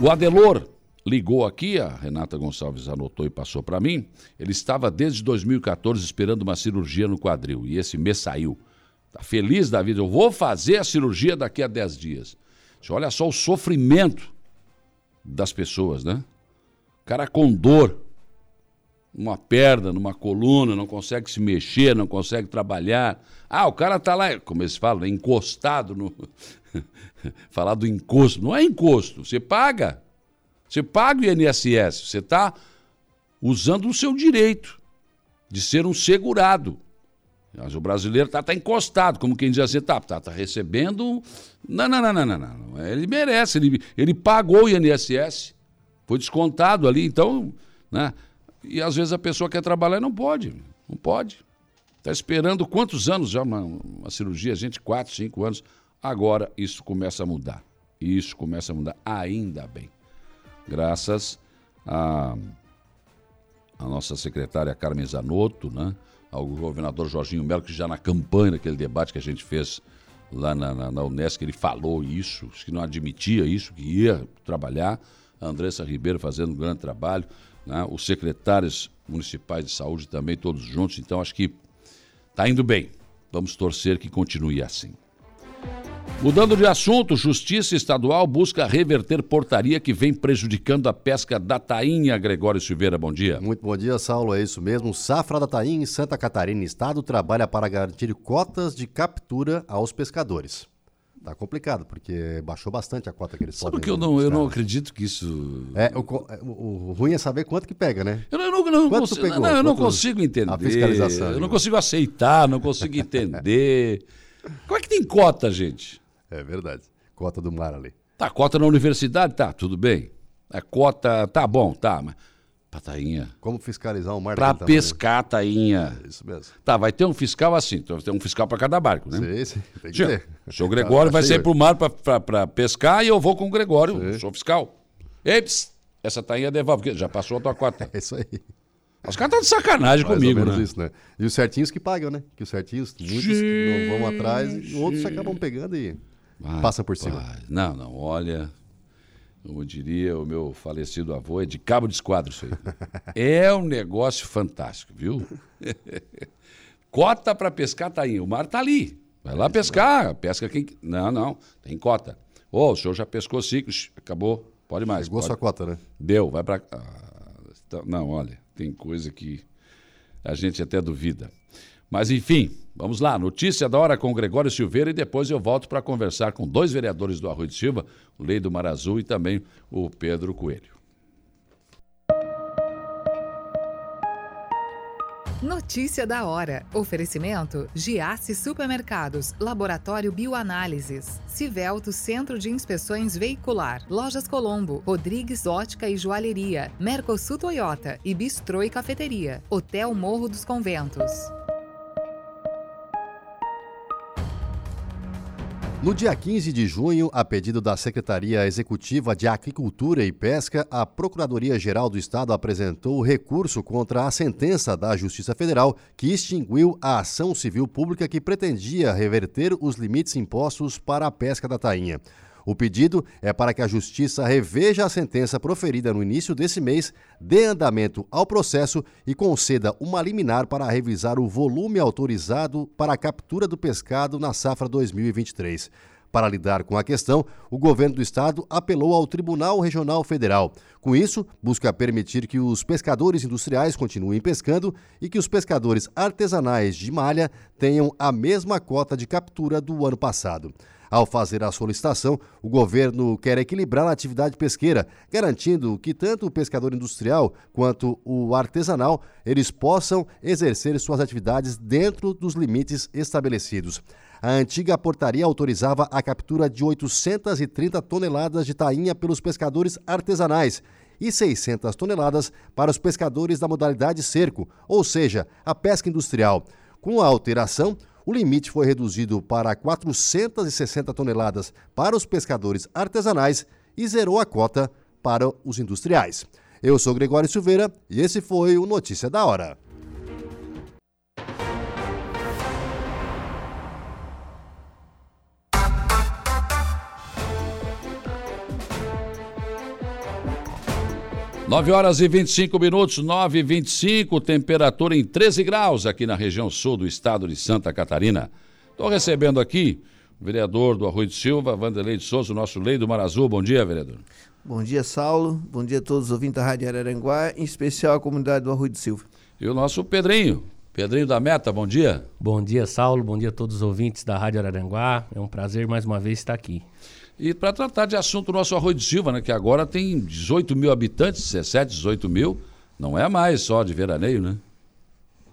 O Adelor ligou aqui, a Renata Gonçalves anotou e passou para mim. Ele estava desde 2014 esperando uma cirurgia no quadril e esse mês saiu. Está feliz da vida. Eu vou fazer a cirurgia daqui a 10 dias. Você olha só o sofrimento das pessoas, né? O cara com dor, numa perna, numa coluna, não consegue se mexer, não consegue trabalhar. Ah, o cara está lá, como eles falam, encostado no. Falar do encosto. Não é encosto, você paga. Você paga o INSS, você está usando o seu direito de ser um segurado. Mas o brasileiro está tá encostado, como quem diz assim, tá, tá, tá recebendo. Não, não, não, não, não, não. Ele merece, ele, ele pagou o INSS, foi descontado ali, então, né? E às vezes a pessoa quer trabalhar e não pode, não pode. Está esperando quantos anos já uma, uma cirurgia, gente, quatro, cinco anos. Agora isso começa a mudar. Isso começa a mudar, ainda bem. Graças a, a nossa secretária Carmen Zanotto, né? Ao governador Jorginho Melo, que já na campanha, naquele debate que a gente fez lá na, na, na Unesco, ele falou isso, que não admitia isso, que ia trabalhar. A Andressa Ribeiro fazendo um grande trabalho, né? os secretários municipais de saúde também, todos juntos. Então, acho que está indo bem. Vamos torcer que continue assim. Mudando de assunto, Justiça Estadual busca reverter portaria que vem prejudicando a pesca da tainha. Gregório Silveira, bom dia. Muito bom dia, Saulo. É isso mesmo. Safra da tainha em Santa Catarina, Estado, trabalha para garantir cotas de captura aos pescadores. Tá complicado, porque baixou bastante a cota que eles Sabe que eu não, eu não acredito que isso. É, o, o, o, ruim é saber quanto que pega, né? Eu não, não, não, consigo, não, eu não consigo entender. A fiscalização. Eu não consigo aceitar, não consigo entender. Como é que tem cota, gente? É verdade. Cota do mar ali. Tá, cota na universidade, tá, tudo bem. A cota, tá bom, tá, mas. Pra tainha. Como fiscalizar o mar Pra pescar tainha. É isso mesmo. Tá, vai ter um fiscal assim, então tem um fiscal para cada barco, né? Sim, sim, tem que ter. O senhor Gregório tá, vai sair pro mar para pescar e eu vou com o Gregório, sim. sou fiscal. Ei, pss, essa tainha devolve, já passou a tua cota. É isso aí. Os caras estão de sacanagem Mais comigo, né? Isso, né? E os certinhos que pagam, né? Que os certinhos, muitos Sim. não vão atrás, e outros acabam pegando e Passa por cima. Não, não, olha, como diria o meu falecido avô, é de cabo de esquadro isso aí. é um negócio fantástico, viu? cota para pescar tá aí, o mar tá ali. Vai lá pescar, pesca quem... Não, não, tem cota. Ô, oh, o senhor já pescou cinco, acabou, pode mais. Chegou pode. sua cota, né? Deu, vai para... Ah, não, olha, tem coisa que a gente até duvida. Mas enfim, vamos lá. Notícia da hora com o Gregório Silveira e depois eu volto para conversar com dois vereadores do Arroio de Silva, o Lei do Mar Azul e também o Pedro Coelho. Notícia da hora. Oferecimento: Giasse Supermercados, Laboratório Bioanálises, Civelto Centro de Inspeções Veicular, Lojas Colombo, Rodrigues Ótica e Joalheria, Mercosul Toyota e Bistrô e Cafeteria, Hotel Morro dos Conventos. No dia 15 de junho, a pedido da Secretaria Executiva de Agricultura e Pesca, a Procuradoria-Geral do Estado apresentou recurso contra a sentença da Justiça Federal que extinguiu a ação civil pública que pretendia reverter os limites impostos para a pesca da tainha. O pedido é para que a Justiça reveja a sentença proferida no início desse mês, dê andamento ao processo e conceda uma liminar para revisar o volume autorizado para a captura do pescado na safra 2023. Para lidar com a questão, o governo do estado apelou ao Tribunal Regional Federal. Com isso, busca permitir que os pescadores industriais continuem pescando e que os pescadores artesanais de malha tenham a mesma cota de captura do ano passado. Ao fazer a solicitação, o governo quer equilibrar a atividade pesqueira, garantindo que tanto o pescador industrial quanto o artesanal eles possam exercer suas atividades dentro dos limites estabelecidos. A antiga portaria autorizava a captura de 830 toneladas de tainha pelos pescadores artesanais e 600 toneladas para os pescadores da modalidade cerco, ou seja, a pesca industrial. Com a alteração, o limite foi reduzido para 460 toneladas para os pescadores artesanais e zerou a cota para os industriais. Eu sou Gregório Silveira e esse foi o Notícia da Hora. 9 horas e 25 minutos, 9 e 25, temperatura em 13 graus aqui na região sul do estado de Santa Catarina. Estou recebendo aqui o vereador do Arroio de Silva, Vanderlei de Souza, o nosso Lei do Mar Azul. Bom dia, vereador. Bom dia, Saulo. Bom dia a todos os ouvintes da Rádio Araranguá, em especial a comunidade do Arroio de Silva. E o nosso Pedrinho, Pedrinho da Meta, bom dia. Bom dia, Saulo. Bom dia a todos os ouvintes da Rádio Araranguá. É um prazer mais uma vez estar aqui. E para tratar de assunto nosso Arroio de Silva, né, que agora tem 18 mil habitantes, 17, 18 mil, não é mais só de veraneio, né?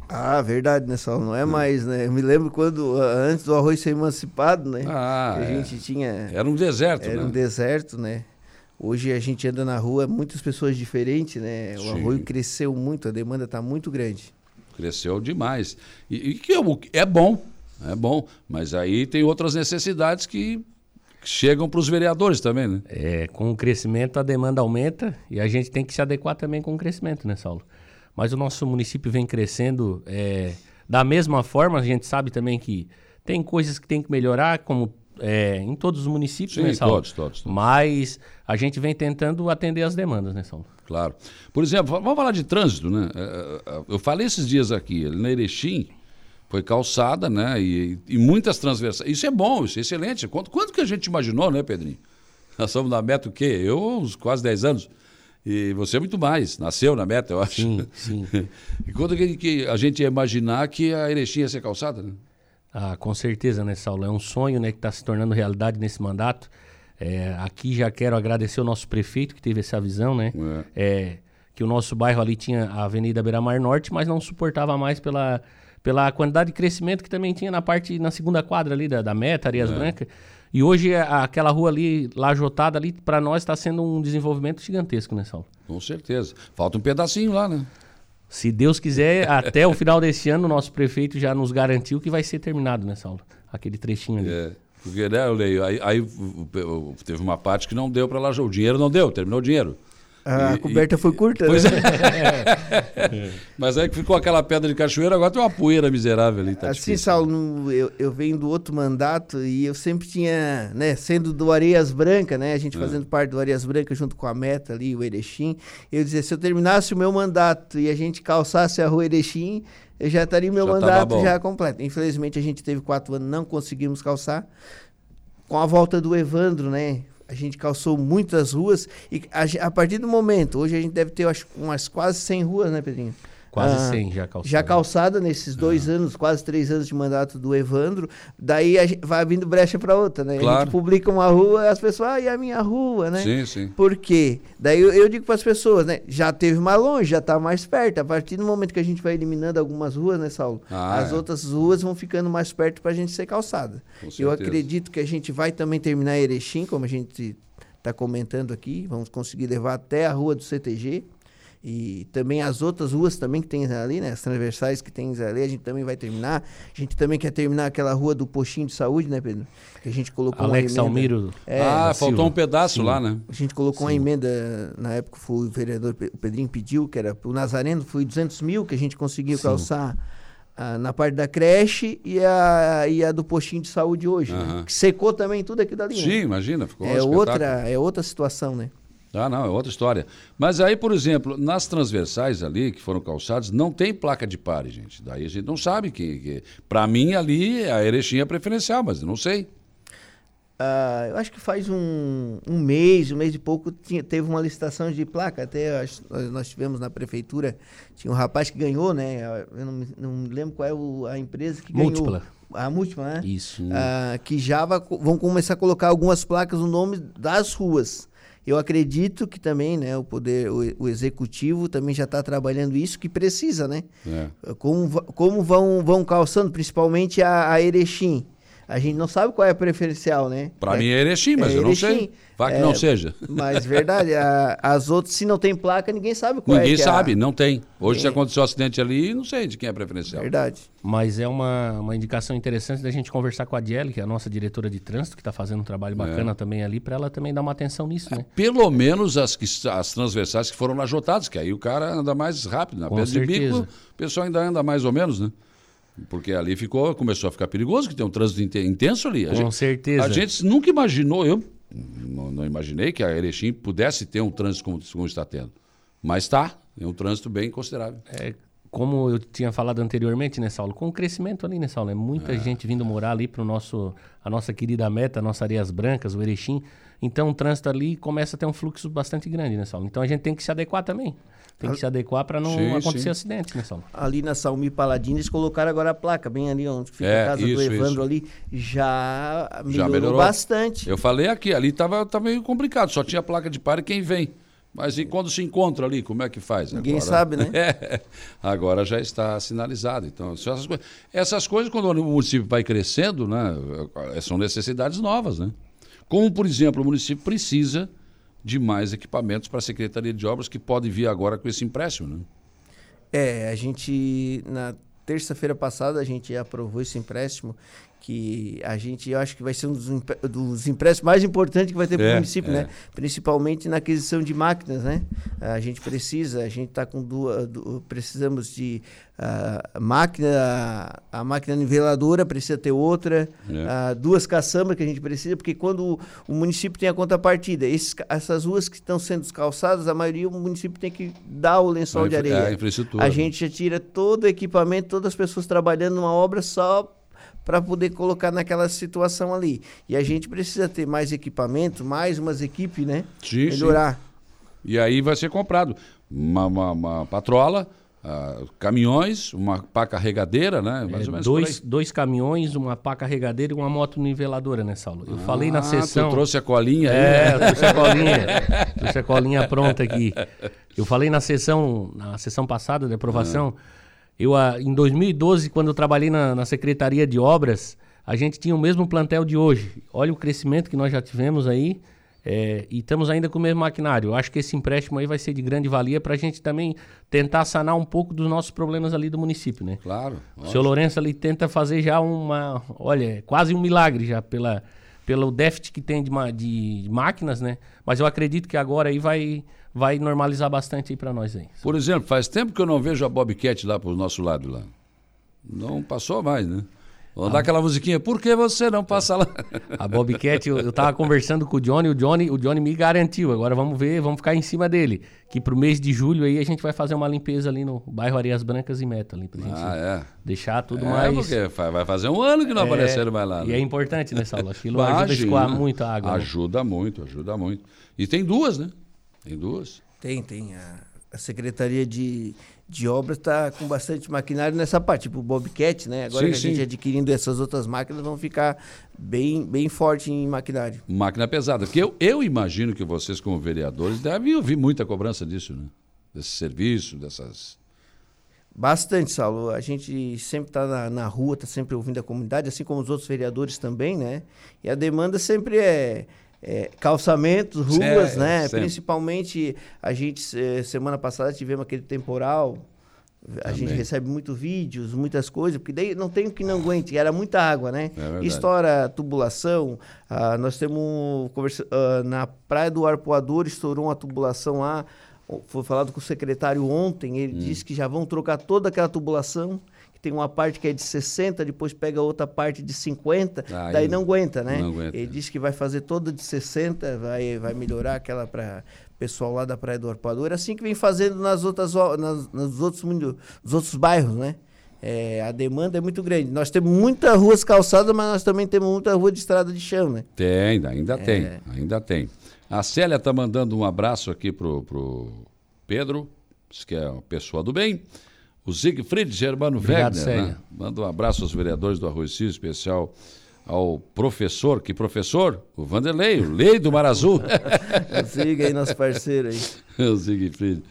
Ah, verdade, né, Saulo? Não é mais, né? Eu me lembro quando, antes do arroz ser emancipado, né? Ah, a é. gente tinha... Era um deserto, Era né? um deserto, né? Hoje a gente anda na rua, muitas pessoas diferentes, né? O Sim. arroio cresceu muito, a demanda está muito grande. Cresceu demais. E, e que é o- é bom, é bom. Mas aí tem outras necessidades que chegam para os vereadores também, né? É, com o crescimento a demanda aumenta e a gente tem que se adequar também com o crescimento, né, Saulo? Mas o nosso município vem crescendo é, da mesma forma, a gente sabe também que tem coisas que tem que melhorar, como é, em todos os municípios, Sim, né, Saulo? todos, todos, todos. Mas a gente vem tentando atender as demandas, né, Saulo? Claro. Por exemplo, va- vamos falar de trânsito, né? É, é, Eu falei esses dias aqui, na Erechim foi calçada, né? E, e muitas transversais. Isso é bom, isso é excelente. Quanto, quanto que a gente imaginou, né, Pedrinho? Nós somos na meta o quê? Eu, uns quase 10 anos. E você muito mais. Nasceu na meta, eu acho. Sim, sim. e quando que, que a gente ia imaginar que a Erechim ia ser calçada, né? Ah, com certeza, né, Saulo? É um sonho né, que está se tornando realidade nesse mandato. É, aqui já quero agradecer o nosso prefeito que teve essa visão, né? É, que o nosso bairro ali tinha a Avenida Beira Mar Norte, mas não suportava mais pela, pela quantidade de crescimento que também tinha na parte, na segunda quadra ali da, da Meta, Arias É. Brancas. E hoje aquela rua ali, lajotada ali, para nós está sendo um desenvolvimento gigantesco, né, Saulo? Com certeza. Falta um pedacinho lá, né? Se Deus quiser, até o final desse ano, o nosso prefeito já nos garantiu que vai ser terminado, né, Saulo? Aquele trechinho ali. É, porque, né, eu leio, aí, aí teve uma parte que não deu para lá, o dinheiro não deu, terminou o dinheiro. A E- coberta e- foi curta, Pois né? é. Mas aí que ficou aquela pedra de cachoeira, agora tem uma poeira miserável ali. Tá Assim, difícil. Saulo, no- eu, eu venho do outro mandato e eu sempre tinha, né, sendo do Areias Branca, né, a gente É. fazendo parte do Areias Branca junto com a Meta ali, o Erechim, eu dizia, se eu terminasse o meu mandato e a gente calçasse a rua Erechim, eu já estaria meu Já mandato já completo. Infelizmente a gente teve quatro anos, não conseguimos calçar. Com a volta do Evandro, né, a gente calçou muitas ruas e a, a partir do momento, hoje a gente deve ter acho, umas quase 100 ruas, né, Pedrinho? Quase Ah, 100 já calçadas. Já calçada nesses dois anos, quase três anos de mandato do Evandro. Daí a vai vindo brecha para outra, né? A Claro. gente publica uma rua, as pessoas, ah, e a minha rua, né? Sim, sim. Por quê? Daí eu, eu digo para as pessoas, né? Já teve mais longe, já está mais perto. A partir do momento que a gente vai eliminando algumas ruas, né, Saulo? Ah, as é. outras ruas vão ficando mais perto para a gente ser calçada. Com Eu certeza. acredito que a gente vai também terminar Erechim, como a gente está comentando aqui. Vamos conseguir levar até a rua do CTG. E também as outras ruas também que tem ali, né? As transversais que tem ali, a gente também vai terminar. A gente também quer terminar aquela rua do postinho de saúde, né, Pedro? Que a gente colocou Alex uma emenda. Almiro É, ah, faltou Silva. um pedaço Sim. lá, né? a gente colocou uma emenda, na época foi o vereador o Pedrinho pediu, que era o Nazareno, foi 200 mil que a gente conseguiu calçar ah, na parte da creche e a, e a do postinho de saúde hoje. né? Aham. Que secou também tudo aquilo. Sim, né? imagina, ficou é outra, é outra situação, né? Ah, não, é outra história. Mas aí, por exemplo, nas transversais ali, que foram calçadas, não tem placa de pare, gente. Daí a gente não sabe que... que... Para mim, ali, a Erechim é preferencial, mas eu não sei. Ah, eu acho que faz um, um mês, um mês e pouco, tinha, teve uma licitação de placa. Até acho- nós, nós tivemos na prefeitura, tinha um rapaz que ganhou, né? Eu não, me- não lembro qual é o- a empresa que Múltipla. ganhou. A múltipla, né? Isso. Ah, que já vai vão começar a colocar algumas placas no nome das ruas. Eu acredito que também, né, o poder, o, o executivo também já está trabalhando isso que precisa, né? É. Como, como vão, vão calçando, principalmente a, a Erechim. A gente não sabe qual é a preferencial, né? Para mim é Erechim, mas eu não sei. Erechim. Vai que É, não seja. Mas verdade, a- as outras, se não tem placa, ninguém sabe qual é. Ninguém é a- sabe, não tem. Hoje, se aconteceu um acidente ali, não sei de quem é preferencial. Verdade. Mas é uma, uma indicação interessante da gente conversar com a Diele, que é a nossa diretora de trânsito, que está fazendo um trabalho bacana também ali, para ela também dar uma atenção nisso, né? Pelo menos as, que, as transversais que foram lajotadas, que aí o cara anda mais rápido. Na Com pedra de bico, certeza. o pessoal ainda anda mais ou menos, né? Porque ali ficou, começou a ficar perigoso, que tem um trânsito inte- intenso ali. A Com gente- certeza. A gente nunca imaginou, eu não, não imaginei que a Erechim pudesse ter um trânsito como, como está tendo. Mas está, é um trânsito bem considerável. É, como eu tinha falado anteriormente, né, Saulo? Com o crescimento ali, né, Saulo? É muita gente vindo morar ali para nosso, a nossa querida meta, a nossa Areias Brancas, o Erechim. Então o trânsito ali começa a ter um fluxo bastante grande, né, Saulo? Então a gente tem que se adequar também. Tem que se adequar para não Sim, acontecer sim. acidentes, né, Saulo? Ali na Salmi Paladino, eles colocaram agora a placa, bem ali onde fica É, a casa isso, do Evandro isso. ali. Já melhorou, Já melhorou bastante. Eu falei aqui, ali estava tava meio complicado, só tinha placa de pare quem vem. Mas e quando se encontra ali, como é que faz? Ninguém agora, sabe, né? É, agora já está sinalizado. Então, essas, coisas, essas coisas, quando o município vai crescendo, né, são necessidades novas. Né? Como, por exemplo, o município precisa de mais equipamentos para a Secretaria de Obras, que pode vir agora com esse empréstimo. Né? É, a gente, na terça-feira passada, a gente aprovou esse empréstimo que a gente, eu acho que vai ser um dos, dos empréstimos mais importantes que vai ter para o é, município, né? é. né? Principalmente na aquisição de máquinas, né? A gente precisa, a gente está com duas, precisamos de uh, máquina, a máquina niveladora precisa ter outra, é. uh, duas caçambas que a gente precisa, porque quando o, município tem a contrapartida, esses, essas ruas que estão sendo calçadas, a maioria o município tem que dar o lençol de areia. A, a gente já tira todo o equipamento, todas as pessoas trabalhando numa obra só para poder colocar naquela situação ali. E a gente precisa ter mais equipamento, mais umas equipes, né? Sim, Melhorar. Sim. E aí vai ser comprado uma, uma, uma patrola, uh, caminhões, uma pá carregadeira, né? Mais é, ou menos dois, dois caminhões, uma pá carregadeira e uma moto niveladora, né, Saulo? Eu ah, falei na sessão. Tu trouxe a colinha É, eu trouxe a colinha. trouxe a colinha pronta aqui. Eu falei na sessão, na sessão passada de aprovação. Ah eu, em 2012, quando eu trabalhei na, na Secretaria de Obras, a gente tinha o mesmo plantel de hoje. Olha o crescimento que nós já tivemos aí. É, e estamos ainda com o mesmo maquinário. Eu acho que esse empréstimo aí vai ser de grande valia para a gente também tentar sanar um pouco dos nossos problemas ali do município, né? Claro. O senhor Lourenço ali tenta fazer já uma, olha, quase um milagre já pela, pelo déficit que tem de, de máquinas, né? Mas eu acredito que agora aí vai, vai normalizar bastante aí para nós aí. Por exemplo, faz tempo que eu não vejo a Bobcat lá para o nosso lado lá. Não passou mais, né? Vamos ah. dar aquela musiquinha, por que você não passa lá? A Bobcat, eu, eu tava conversando com o Johnny, o Johnny, o Johnny me garantiu. Agora vamos ver, vamos ficar em cima dele. Que pro mês de julho aí a gente vai fazer uma limpeza ali no bairro Areias Brancas e Meta ali, pra gente ah, é. deixar tudo é, mais. Porque vai fazer um ano que não é, apareceram mais lá. Né? E é importante nessa aula. Aquilo ajuda a escoar muito a água. Né? Ajuda né? muito, ajuda muito. E tem duas, né? Tem duas. Tem, tem. A, a Secretaria de, de Obras está com bastante maquinário nessa parte, tipo o Bobcat, né? Agora sim, que a sim. gente adquirindo essas outras máquinas, vão ficar bem, bem forte em maquinário. Máquina pesada. Porque eu, eu imagino que vocês, como vereadores, devem ouvir muita cobrança disso, né? Desse serviço, dessas. Bastante, Saulo. A gente sempre está na, na rua, está sempre ouvindo a comunidade, assim como os outros vereadores também, né? E a demanda sempre é é, calçamentos, ruas, é, né? Sempre. Principalmente a gente semana passada tivemos aquele temporal. A Também. gente recebe muito vídeos, muitas coisas, porque daí não tem o que não aguente, era muita água, né? É Estoura tubulação. Ah, nós temos conversa, ah, na Praia do Arpoador estourou uma tubulação lá. Foi falado com o secretário ontem, ele hum. disse que já vão trocar toda aquela tubulação tem uma parte que é de 60, depois pega outra parte de 50, ah, daí não aguenta, né? Não aguenta. Ele disse que vai fazer toda de 60, vai, vai melhorar aquela para pessoal lá da Praia do Arpoador, assim que vem fazendo nas outras, nas, nos, outros, nos outros bairros, né? É, a demanda é muito grande. Nós temos muitas ruas calçadas, mas nós também temos muita rua de estrada de chão, né? Tem, ainda é. tem, ainda tem. A Célia está mandando um abraço aqui pro, pro Pedro, que é uma pessoa do bem. O Siegfried Germano Obrigado, Wegner, né? manda um abraço aos vereadores do Arroz Cio, especial ao professor, que professor? O Vanderlei, o Lei do Mar Azul. Siga aí, nosso parceiro aí. o Siegfried.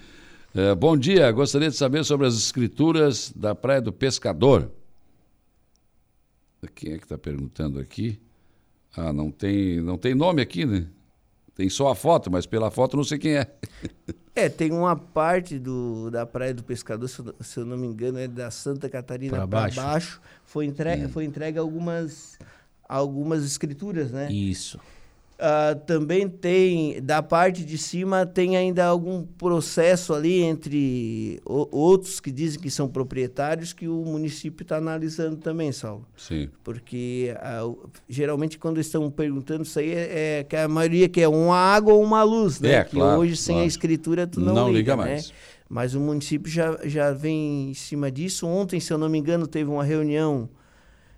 É, bom dia, gostaria de saber sobre as escrituras da Praia do Pescador. Quem é que está perguntando aqui? Ah, não tem, não tem nome aqui, né? Tem só a foto, mas pela foto não sei quem é. É, tem uma parte do, da Praia do Pescador, se eu, se eu não me engano, é da Santa Catarina para baixo. baixo. Foi entregue, hum. foi entregue algumas, algumas escrituras, né? Isso. Uh, também tem, da parte de cima, tem ainda algum processo ali entre o, outros que dizem que são proprietários que o município está analisando também, Saulo. Sim. Porque uh, geralmente quando estão perguntando isso aí é, é, que a maioria quer uma água ou uma luz, né? É, que claro, hoje sem claro. a escritura tu não, não liga, liga né? mais. Mas o município já, já vem em cima disso. Ontem, se eu não me engano, teve uma reunião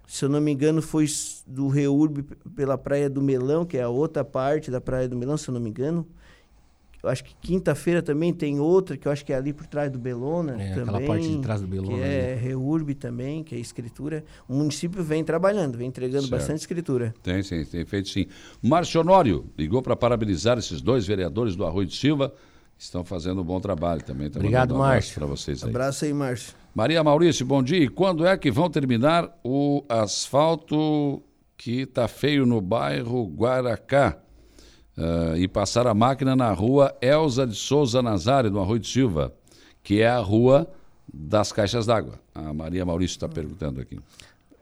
se eu não me engano, foi do Reurb pela Praia do Melão, que é a outra parte da Praia do Melão, se eu não me engano. Eu acho que quinta-feira também tem outra, que eu acho que é ali por trás do Belona. É, também, aquela parte de trás do Belona. Que é Reurb também, que é escritura. O município vem trabalhando, vem entregando certo. bastante escritura. Tem, sim, tem feito sim. Márcio Honório ligou para parabenizar esses dois vereadores do Arroio de Silva estão fazendo um bom trabalho também. Tá Obrigado, um abraço Márcio. Para vocês aí. Abraço aí, Márcio. Maria Maurício, bom dia. E quando é que vão terminar o asfalto que está feio no bairro Guaracá? Ah, e passar a máquina na rua Elza de Souza Nazário, no Arroio de Silva, que é a rua das caixas d'água. A Maria Maurício está perguntando aqui.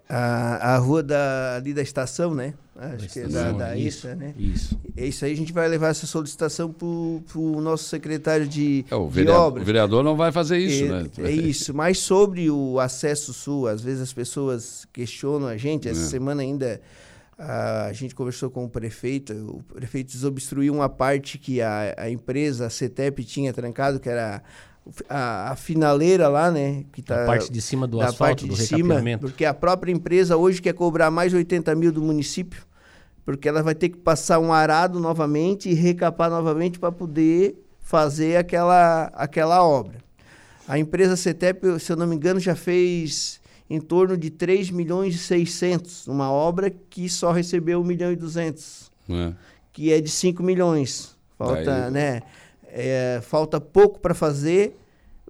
A, a rua da, ali da estação, né? Acho que é da, da isso, ISA, né? isso. É isso aí, a gente vai levar essa solicitação para o nosso secretário de, É, o, de vereador, obras. o vereador não vai fazer isso, é, né? É isso, mas sobre o acesso sul, às vezes as pessoas questionam a gente. Essa É. semana ainda a, gente conversou com o prefeito, o prefeito desobstruiu uma parte que a, a empresa, a CETEP, tinha trancado, que era a, a finaleira lá, né? Que tá, A parte de cima do asfalto, parte do de cima, porque a própria empresa hoje quer cobrar mais de 80 mil do município, porque ela vai ter que passar um arado novamente e recapar novamente para poder fazer aquela, aquela obra. A empresa CETEP, se eu não me engano, já fez em torno de 3 milhões e 600, uma obra que só recebeu 1 milhão e 200, É. que é de 5 milhões. Falta, Daí- né? É, falta pouco para fazer,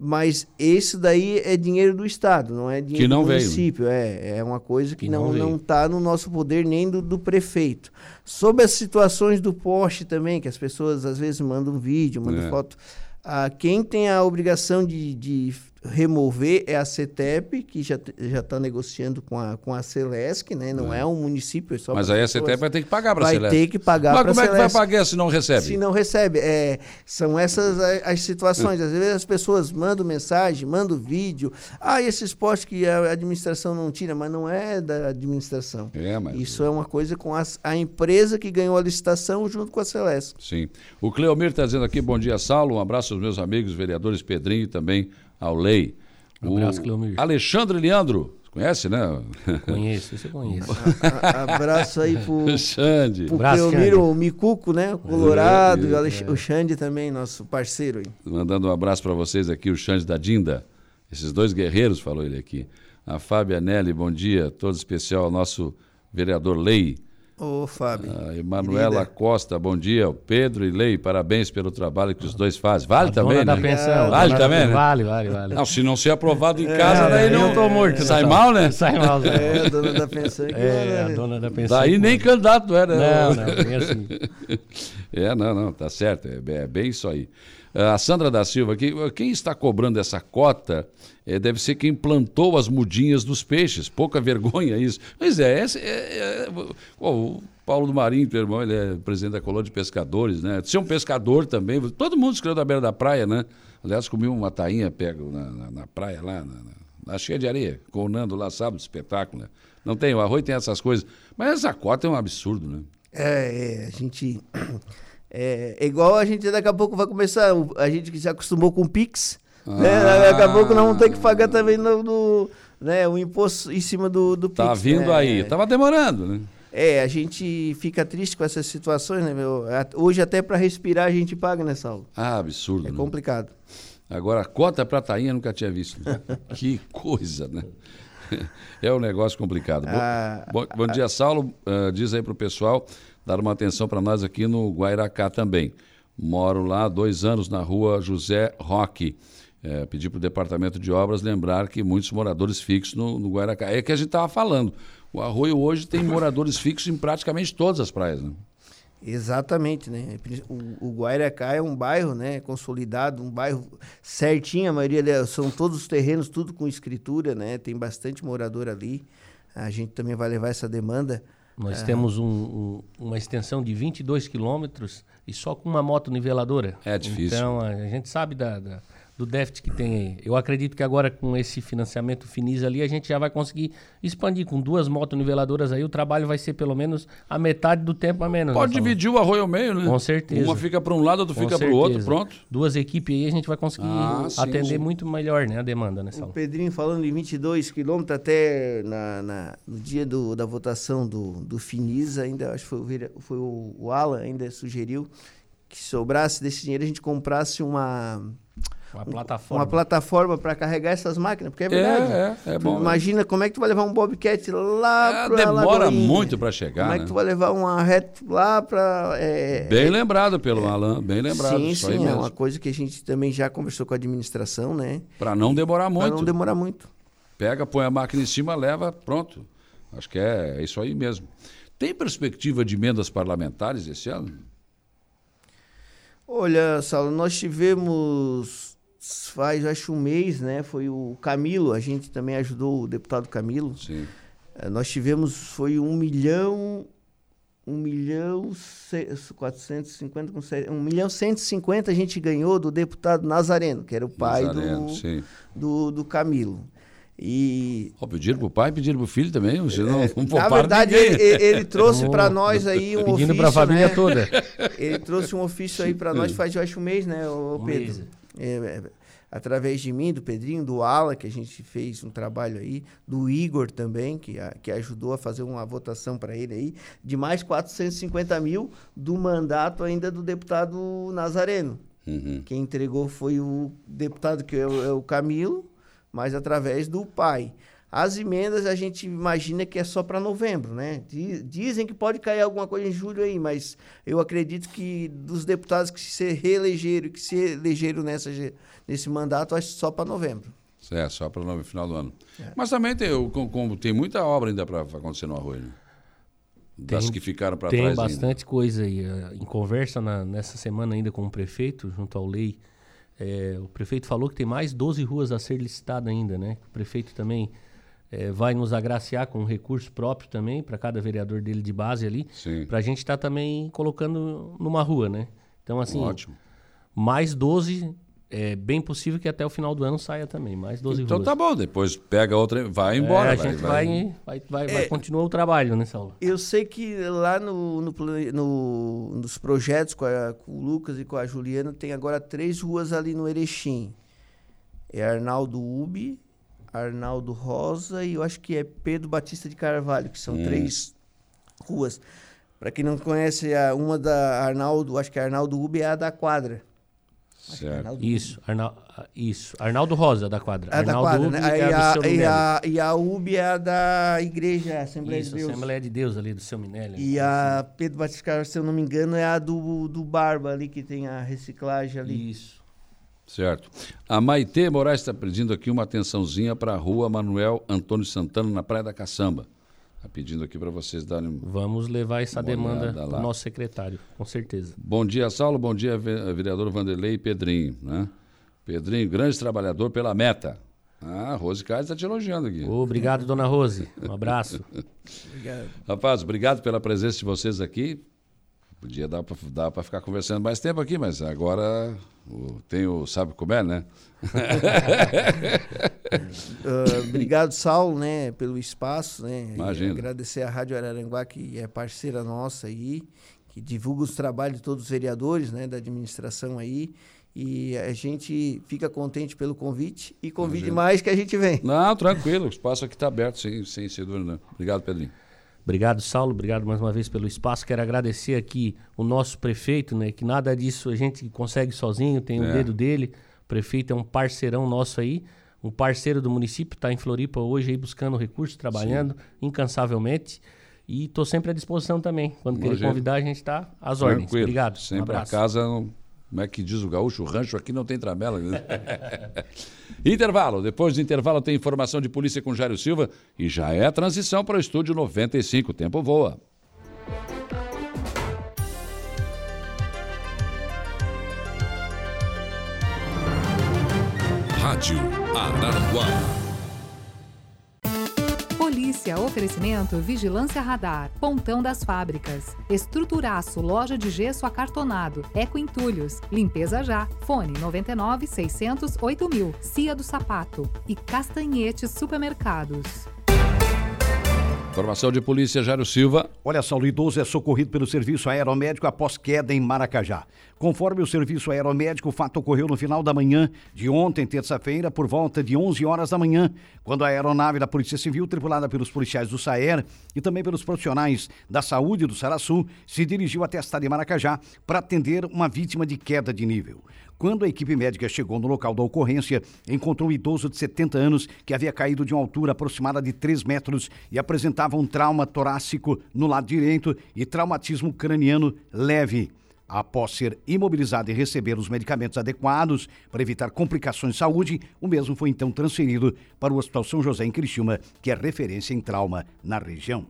mas esse daí é dinheiro do Estado, não é dinheiro não do veio, município. É, é uma coisa que, Que não está no nosso poder nem do, do prefeito. Sobre as situações do poste também, que as pessoas às vezes mandam vídeo, mandam É. foto. Ah, quem tem a obrigação de, de remover é a CETEP, que já já está negociando com a, com a Celesc, né? Não é, um município, é só Mas para aí a. CETEP vai ter que pagar para a Vai Celeste. ter que pagar Mas pra como é que vai pagar se não recebe? Se não recebe. É, são essas a- as situações. Às vezes as pessoas mandam mensagem, mandam vídeo. Ah, esses postes que a administração não tira, mas não é da administração. É, mas... Isso é uma coisa com as- a empresa que ganhou a licitação junto com a Celeste. Sim. O Cleomir está dizendo aqui, bom dia, Saulo. Um abraço aos meus amigos, vereadores Pedrinho e também ao Lei. Um abraço, o Cleomir. Alexandre Leandro, conhece, né? Conheço, isso eu conheço. A- abraço aí pro, Xande. pro Abraço, Cleomiro, Xande. o Micuco, né? O Colorado, É, e o Alex- o Xande também, nosso parceiro aí. Mandando um abraço para vocês aqui, o Xande da Dinda. Esses dois guerreiros, falou ele aqui. A Fábia Nelly, bom dia. Todo especial ao nosso vereador Lei. Ô, Fábio. A Emanuela querida. Costa, bom dia. O Pedro e Lei, parabéns pelo trabalho que os dois fazem. Vale A também, né? pensão. Vale dona- também, né? Vale, vale, vale. Não, se não ser aprovado em casa, É, daí aí não. eu tô morto. Sai né? mal, né? Sai mal. Zé. É, a dona da pensão. que É, a maravilha. dona da pensão. Daí nem candidato era. Não, não, nem assim. É, não, não, tá certo. É, é bem isso aí. Ah, A Sandra da Silva aqui, quem está cobrando essa cota eh, deve ser quem plantou as mudinhas dos peixes. Pouca vergonha isso. Pois é, esse, é, é, Paulo do Marinho, teu irmão, ele é presidente da colônia de pescadores, né? Ser um pescador também, todo mundo escreveu da beira da praia, né? Aliás, comi uma tainha pego na, na, na praia lá, na, na, na cheia de areia, com o Nando lá, sábado, espetáculo, né? Não tem, o arroz tem essas coisas. Mas essa cota é um absurdo, né? É, é, a gente. É, é igual a gente daqui a pouco vai começar. A gente que se acostumou com o Pix. Né? Ah. Daqui a pouco nós vamos ter que pagar também no, no- né, o imposto em cima do, do Tá Pix. vindo né? aí. Tava demorando, né? É, a gente fica triste com essas situações, né, meu? Hoje até para respirar a gente paga, né, Saulo? Ah, absurdo. É né? complicado. Agora, a cota para tainha nunca tinha visto. né? que coisa, né? É um negócio complicado. Bom, Ah, bom, bom dia, Saulo. Ah, diz aí para o pessoal dar uma atenção para nós aqui no Guairacá também. Moro lá há dois anos na rua José Roque. É, pedir para o Departamento de Obras lembrar que muitos moradores fixos no, no Guairacá. É que a gente estava falando. O Arroio hoje tem moradores fixos em praticamente todas as praias. Né? Exatamente, né? O, o Guairacá é um bairro, né, consolidado, um bairro certinho, a maioria são todos os terrenos, tudo com escritura, né? Tem bastante morador ali. A gente também vai levar essa demanda. Nós Ah. temos um- um- uma extensão de 22 quilômetros e só com uma moto niveladora. É difícil. Então, a gente sabe da, da- do déficit que tem aí. Eu acredito que agora com esse financiamento Finis ali, a gente já vai conseguir expandir. Com duas motos niveladoras aí, o trabalho vai ser pelo menos a metade do tempo a menos. Pode né, dividir o arroio ao meio, né? Com certeza. Uma fica para um lado, outra fica para o outro, pronto. Duas equipes aí, a gente vai conseguir Ah, sim, atender sim. muito melhor né, a demanda, né, O? Pedrinho falando em 22 quilômetros, até na, na- no dia do- da votação do, do Finis, ainda, acho que foi, o, foi o, o Alan, ainda sugeriu que sobrasse desse dinheiro a gente comprasse uma, Uma plataforma. Uma plataforma para carregar essas máquinas, porque é verdade. É, é, é bom. Imagina como é que tu vai levar um Bobcat lá É, para demora muito para chegar, Como é né? que tu vai levar uma reta lá para é, Bem lembrado pelo Alan, bem lembrado. Sim, isso aí sim, é mesmo. uma coisa que a gente também já conversou com a administração, né? Para não demorar muito. Para não demorar muito. Pega, põe a máquina em cima, leva, pronto. Acho que é, é isso aí mesmo. Tem perspectiva de emendas parlamentares esse ano? Olha, Saulo, nós tivemos faz acho um mês, né? Foi o Camilo, a gente também ajudou o deputado Camilo. Sim. Eh, Nós tivemos, foi um milhão, um milhão, se- 450, com se- um milhão 150 a gente ganhou do deputado Nazareno, que era o pai Nazareno, do, sim. do, do Camilo. E Ó, pediram pro pai, pediram pro filho também. Você não, não na pouparam verdade, ele, ele- trouxe para nós aí um Pedindo ofício, pra família né? toda. Ele trouxe um ofício aí para nós faz, eu acho, um mês, né, ô Um Pedro? mês. É, é, através de mim, do Pedrinho, do Ala, que a gente fez um trabalho aí, do Igor também, que, a- que ajudou a fazer uma votação para ele aí, de mais 450 mil do mandato ainda do deputado Nazareno. Uhum. Quem entregou foi o deputado, que é o, é o Camilo, mas através do pai. As emendas a gente imagina que é só para novembro, né? Di- Dizem que pode cair alguma coisa em julho aí, mas eu acredito que dos deputados que se reelegeram, que se elegeram nessa, nesse mandato, acho que só para novembro. É, só para o final do ano. É. Mas também tem, o- com- com- tem muita obra ainda para acontecer no Arroio. Né? Das Tem- que ficaram para Tem trás ainda. bastante coisa aí. eh, Em conversa na- nessa semana ainda com o prefeito, junto ao lei, eh, o prefeito falou que tem mais 12 ruas a ser licitadas ainda, né? O prefeito também eh, vai nos agraciar com um recurso próprio também para cada vereador dele de base ali, para a gente estar também colocando numa rua, né? Então assim, Ótimo. mais 12 é bem possível que até o final do ano saia também, mais 12 Então ruas. tá bom, depois pega outra, vai embora. É, a vai, gente vai. vai, vai, vai, vai continuar o trabalho, né, Saulo? Eu sei que lá no, no, no- nos projetos com, a- com o Lucas e com a Juliana tem agora três ruas ali no Erechim. É Arnaldo Ubi, Arnaldo Rosa e eu acho que é Pedro Batista de Carvalho, que são Hum. três ruas. Para quem não conhece, a, uma da Arnaldo, acho que a Arnaldo Ubi é a da quadra. Certo. Isso, Arnal, ah, isso. Arnaldo Rosa da quadra. A da Arnaldo quadra, Ubi né? É a e, a, e a Ubi é a da Igreja Assembleia Isso, de Deus. Assembleia de Deus ali do seu Minelli. E a Pedro Batista de Carvalho, se eu não me engano, é a do, do Barba ali, que tem a reciclagem ali. Isso. Certo. A Maitê Moraes está pedindo aqui uma atençãozinha para a rua Manuel Antônio Santana, na Praia da Caçamba. Está pedindo aqui para vocês darem. Vamos levar essa demanda para o nosso secretário, com certeza. Bom dia, Saulo. Bom dia, ve- vereador Vanderlei e Pedrinho. Né? Pedrinho, grande trabalhador pela meta. Ah, a Rose Carlos está te elogiando aqui. Obrigado, dona Rose. Um abraço. Obrigado. Rapaz, obrigado pela presença de vocês aqui. Podia dar para dar pra ficar conversando mais tempo aqui, mas agora o- tem o Sabe Comer, né? Ah, obrigado, Saulo, né, pelo espaço, né? Imagina. Agradecer a Rádio Araranguá, que é parceira nossa aí, que divulga os trabalhos de todos os vereadores, né, da administração aí. E a gente fica contente pelo convite e convide Imagina. mais que a gente vem. Não, tranquilo, o espaço aqui está aberto, sem, sem ser dúvida. não. Obrigado, Pedrinho. Obrigado, Saulo. Obrigado mais uma vez pelo espaço. Quero agradecer aqui o nosso prefeito, né? Que nada disso a gente consegue sozinho, tem o É. dedo dele. O prefeito é um parceirão nosso aí, um parceiro do município, está em Floripa hoje aí buscando recursos, trabalhando incansavelmente. E estou sempre à disposição também. Quando querer Imagina. convidar, a gente está às ordens. Tranquilo. Obrigado. um Sempre a abraço. casa, não- como é que diz o gaúcho, o rancho aqui não tem tramela. né? intervalo. Depois do intervalo tem informação de polícia com Jário Silva e já é a transição para o estúdio 95. O tempo voa. Rádio Araranguá. Polícia, oferecimento Vigilância Radar, Pontão das Fábricas, Estruturaço, Loja de Gesso Acartonado, Eco Entulhos, Limpeza Já, Fone 99 600 8000, Cia do Sapato e Castanhetes Supermercados. Informação de polícia, Jário Silva. Olha só, o idoso é socorrido pelo serviço aeromédico após queda em Maracajá. Conforme o serviço aeromédico, o fato ocorreu no final da manhã de ontem, terça-feira, por volta de 11 horas da manhã, quando a aeronave da Polícia Civil, tripulada pelos policiais do SAER e também pelos profissionais da saúde do Saraçu, se dirigiu até a cidade de Maracajá para atender uma vítima de queda de nível. Quando a equipe médica chegou no local da ocorrência, encontrou um idoso de 70 anos que havia caído de uma altura aproximada de 3 metros e apresentava um trauma torácico no lado direito e traumatismo craniano leve. Após ser imobilizado e receber os medicamentos adequados para evitar complicações de saúde, o mesmo foi então transferido para o Hospital São José em Criciúma, que é referência em trauma na região.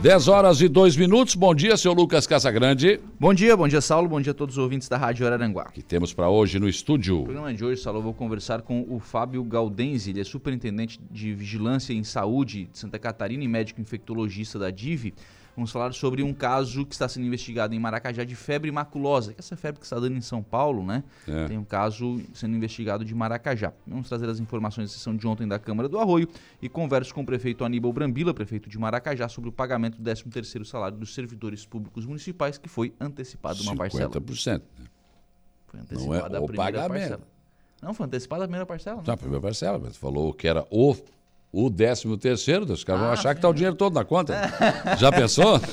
10 horas e 2 minutos. Bom dia, seu Lucas Casagrande. Bom dia, bom dia, Saulo. Bom dia a todos os ouvintes da Rádio Araranguá. que temos para hoje no estúdio? No programa de hoje, Saulo, eu vou conversar com o Fábio Galdenzi. Ele é superintendente de Vigilância em Saúde de Santa Catarina e médico infectologista da DIV. Vamos falar sobre um caso que está sendo investigado em Maracajá de febre maculosa, é essa febre que está dando em São Paulo, né? É. Tem um caso sendo investigado de Maracajá. Vamos trazer as informações da sessão de ontem da Câmara do Arroio e converso com o prefeito Aníbal Brambila, prefeito de Maracajá, sobre o pagamento do 13º salário dos servidores públicos municipais, que foi antecipado uma parcela. 50%. Né? Foi antecipada Não é a primeira pagamento. parcela. Não, foi antecipada a primeira parcela. Né? Não, a primeira parcela, mas falou que era o o décimo terceiro, os caras ah, vão achar que tá o dinheiro todo na conta. já pensou?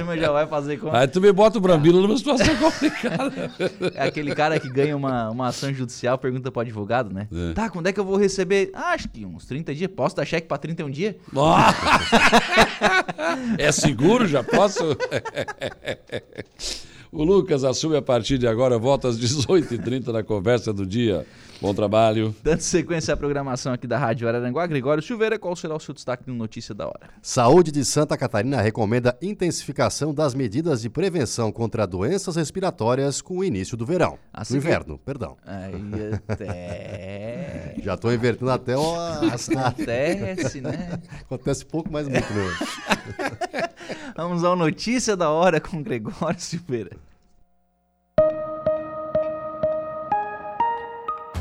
Tu já vai fazer conta. Aí tu me bota o Brambila numa situação complicada. É aquele cara que ganha uma, uma ação judicial, pergunta pro advogado, né? É. Tá, quando é que eu vou receber? Ah, acho que uns 30 dias. Posso dar cheque pra 31 dias? é seguro? Já posso? o Lucas assume a partir de agora, volta às 18h30 na conversa do dia. Bom trabalho. Dando sequência à programação aqui da Rádio Araranguá, Gregório Silveira, qual será o seu destaque no Notícia da Hora? Saúde de Santa Catarina recomenda intensificação das medidas de prevenção contra doenças respiratórias com o início do verão. Assim do inverno, que... perdão. Aí até... Já estou invertendo até o... Acontece, né? Acontece pouco, mas muito, né? Vamos ao Notícia da Hora com Gregório Silveira.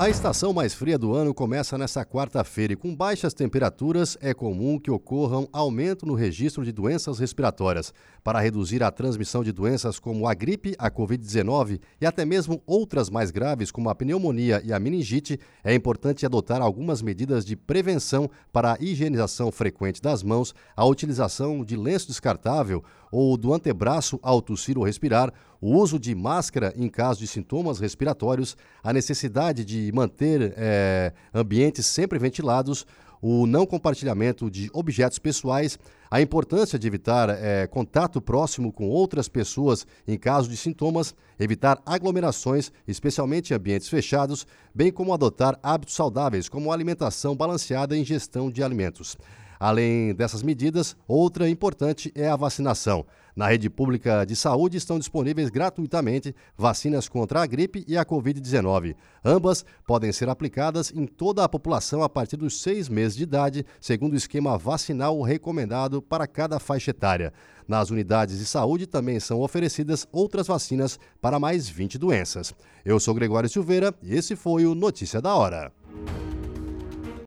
A estação mais fria do ano começa nesta quarta-feira e com baixas temperaturas é comum que ocorram aumento no registro de doenças respiratórias. Para reduzir a transmissão de doenças como a gripe, a Covid-19 e até mesmo outras mais graves como a pneumonia e a meningite, é importante adotar algumas medidas de prevenção para a higienização frequente das mãos, a utilização de lenço descartável ou do antebraço ao tossir ou respirar, o uso de máscara em caso de sintomas respiratórios, a necessidade de manter é, ambientes sempre ventilados, o não compartilhamento de objetos pessoais, a importância de evitar é, contato próximo com outras pessoas em caso de sintomas, evitar aglomerações, especialmente em ambientes fechados, bem como adotar hábitos saudáveis, como alimentação balanceada e ingestão de alimentos. Além dessas medidas, outra importante é a vacinação. Na rede pública de saúde estão disponíveis gratuitamente vacinas contra a gripe e a Covid-19. Ambas podem ser aplicadas em toda a população a partir dos seis meses de idade, segundo o esquema vacinal recomendado para cada faixa etária. Nas unidades de saúde também são oferecidas outras vacinas para mais 20 doenças. Eu sou Gregório Silveira e esse foi o Notícia da Hora.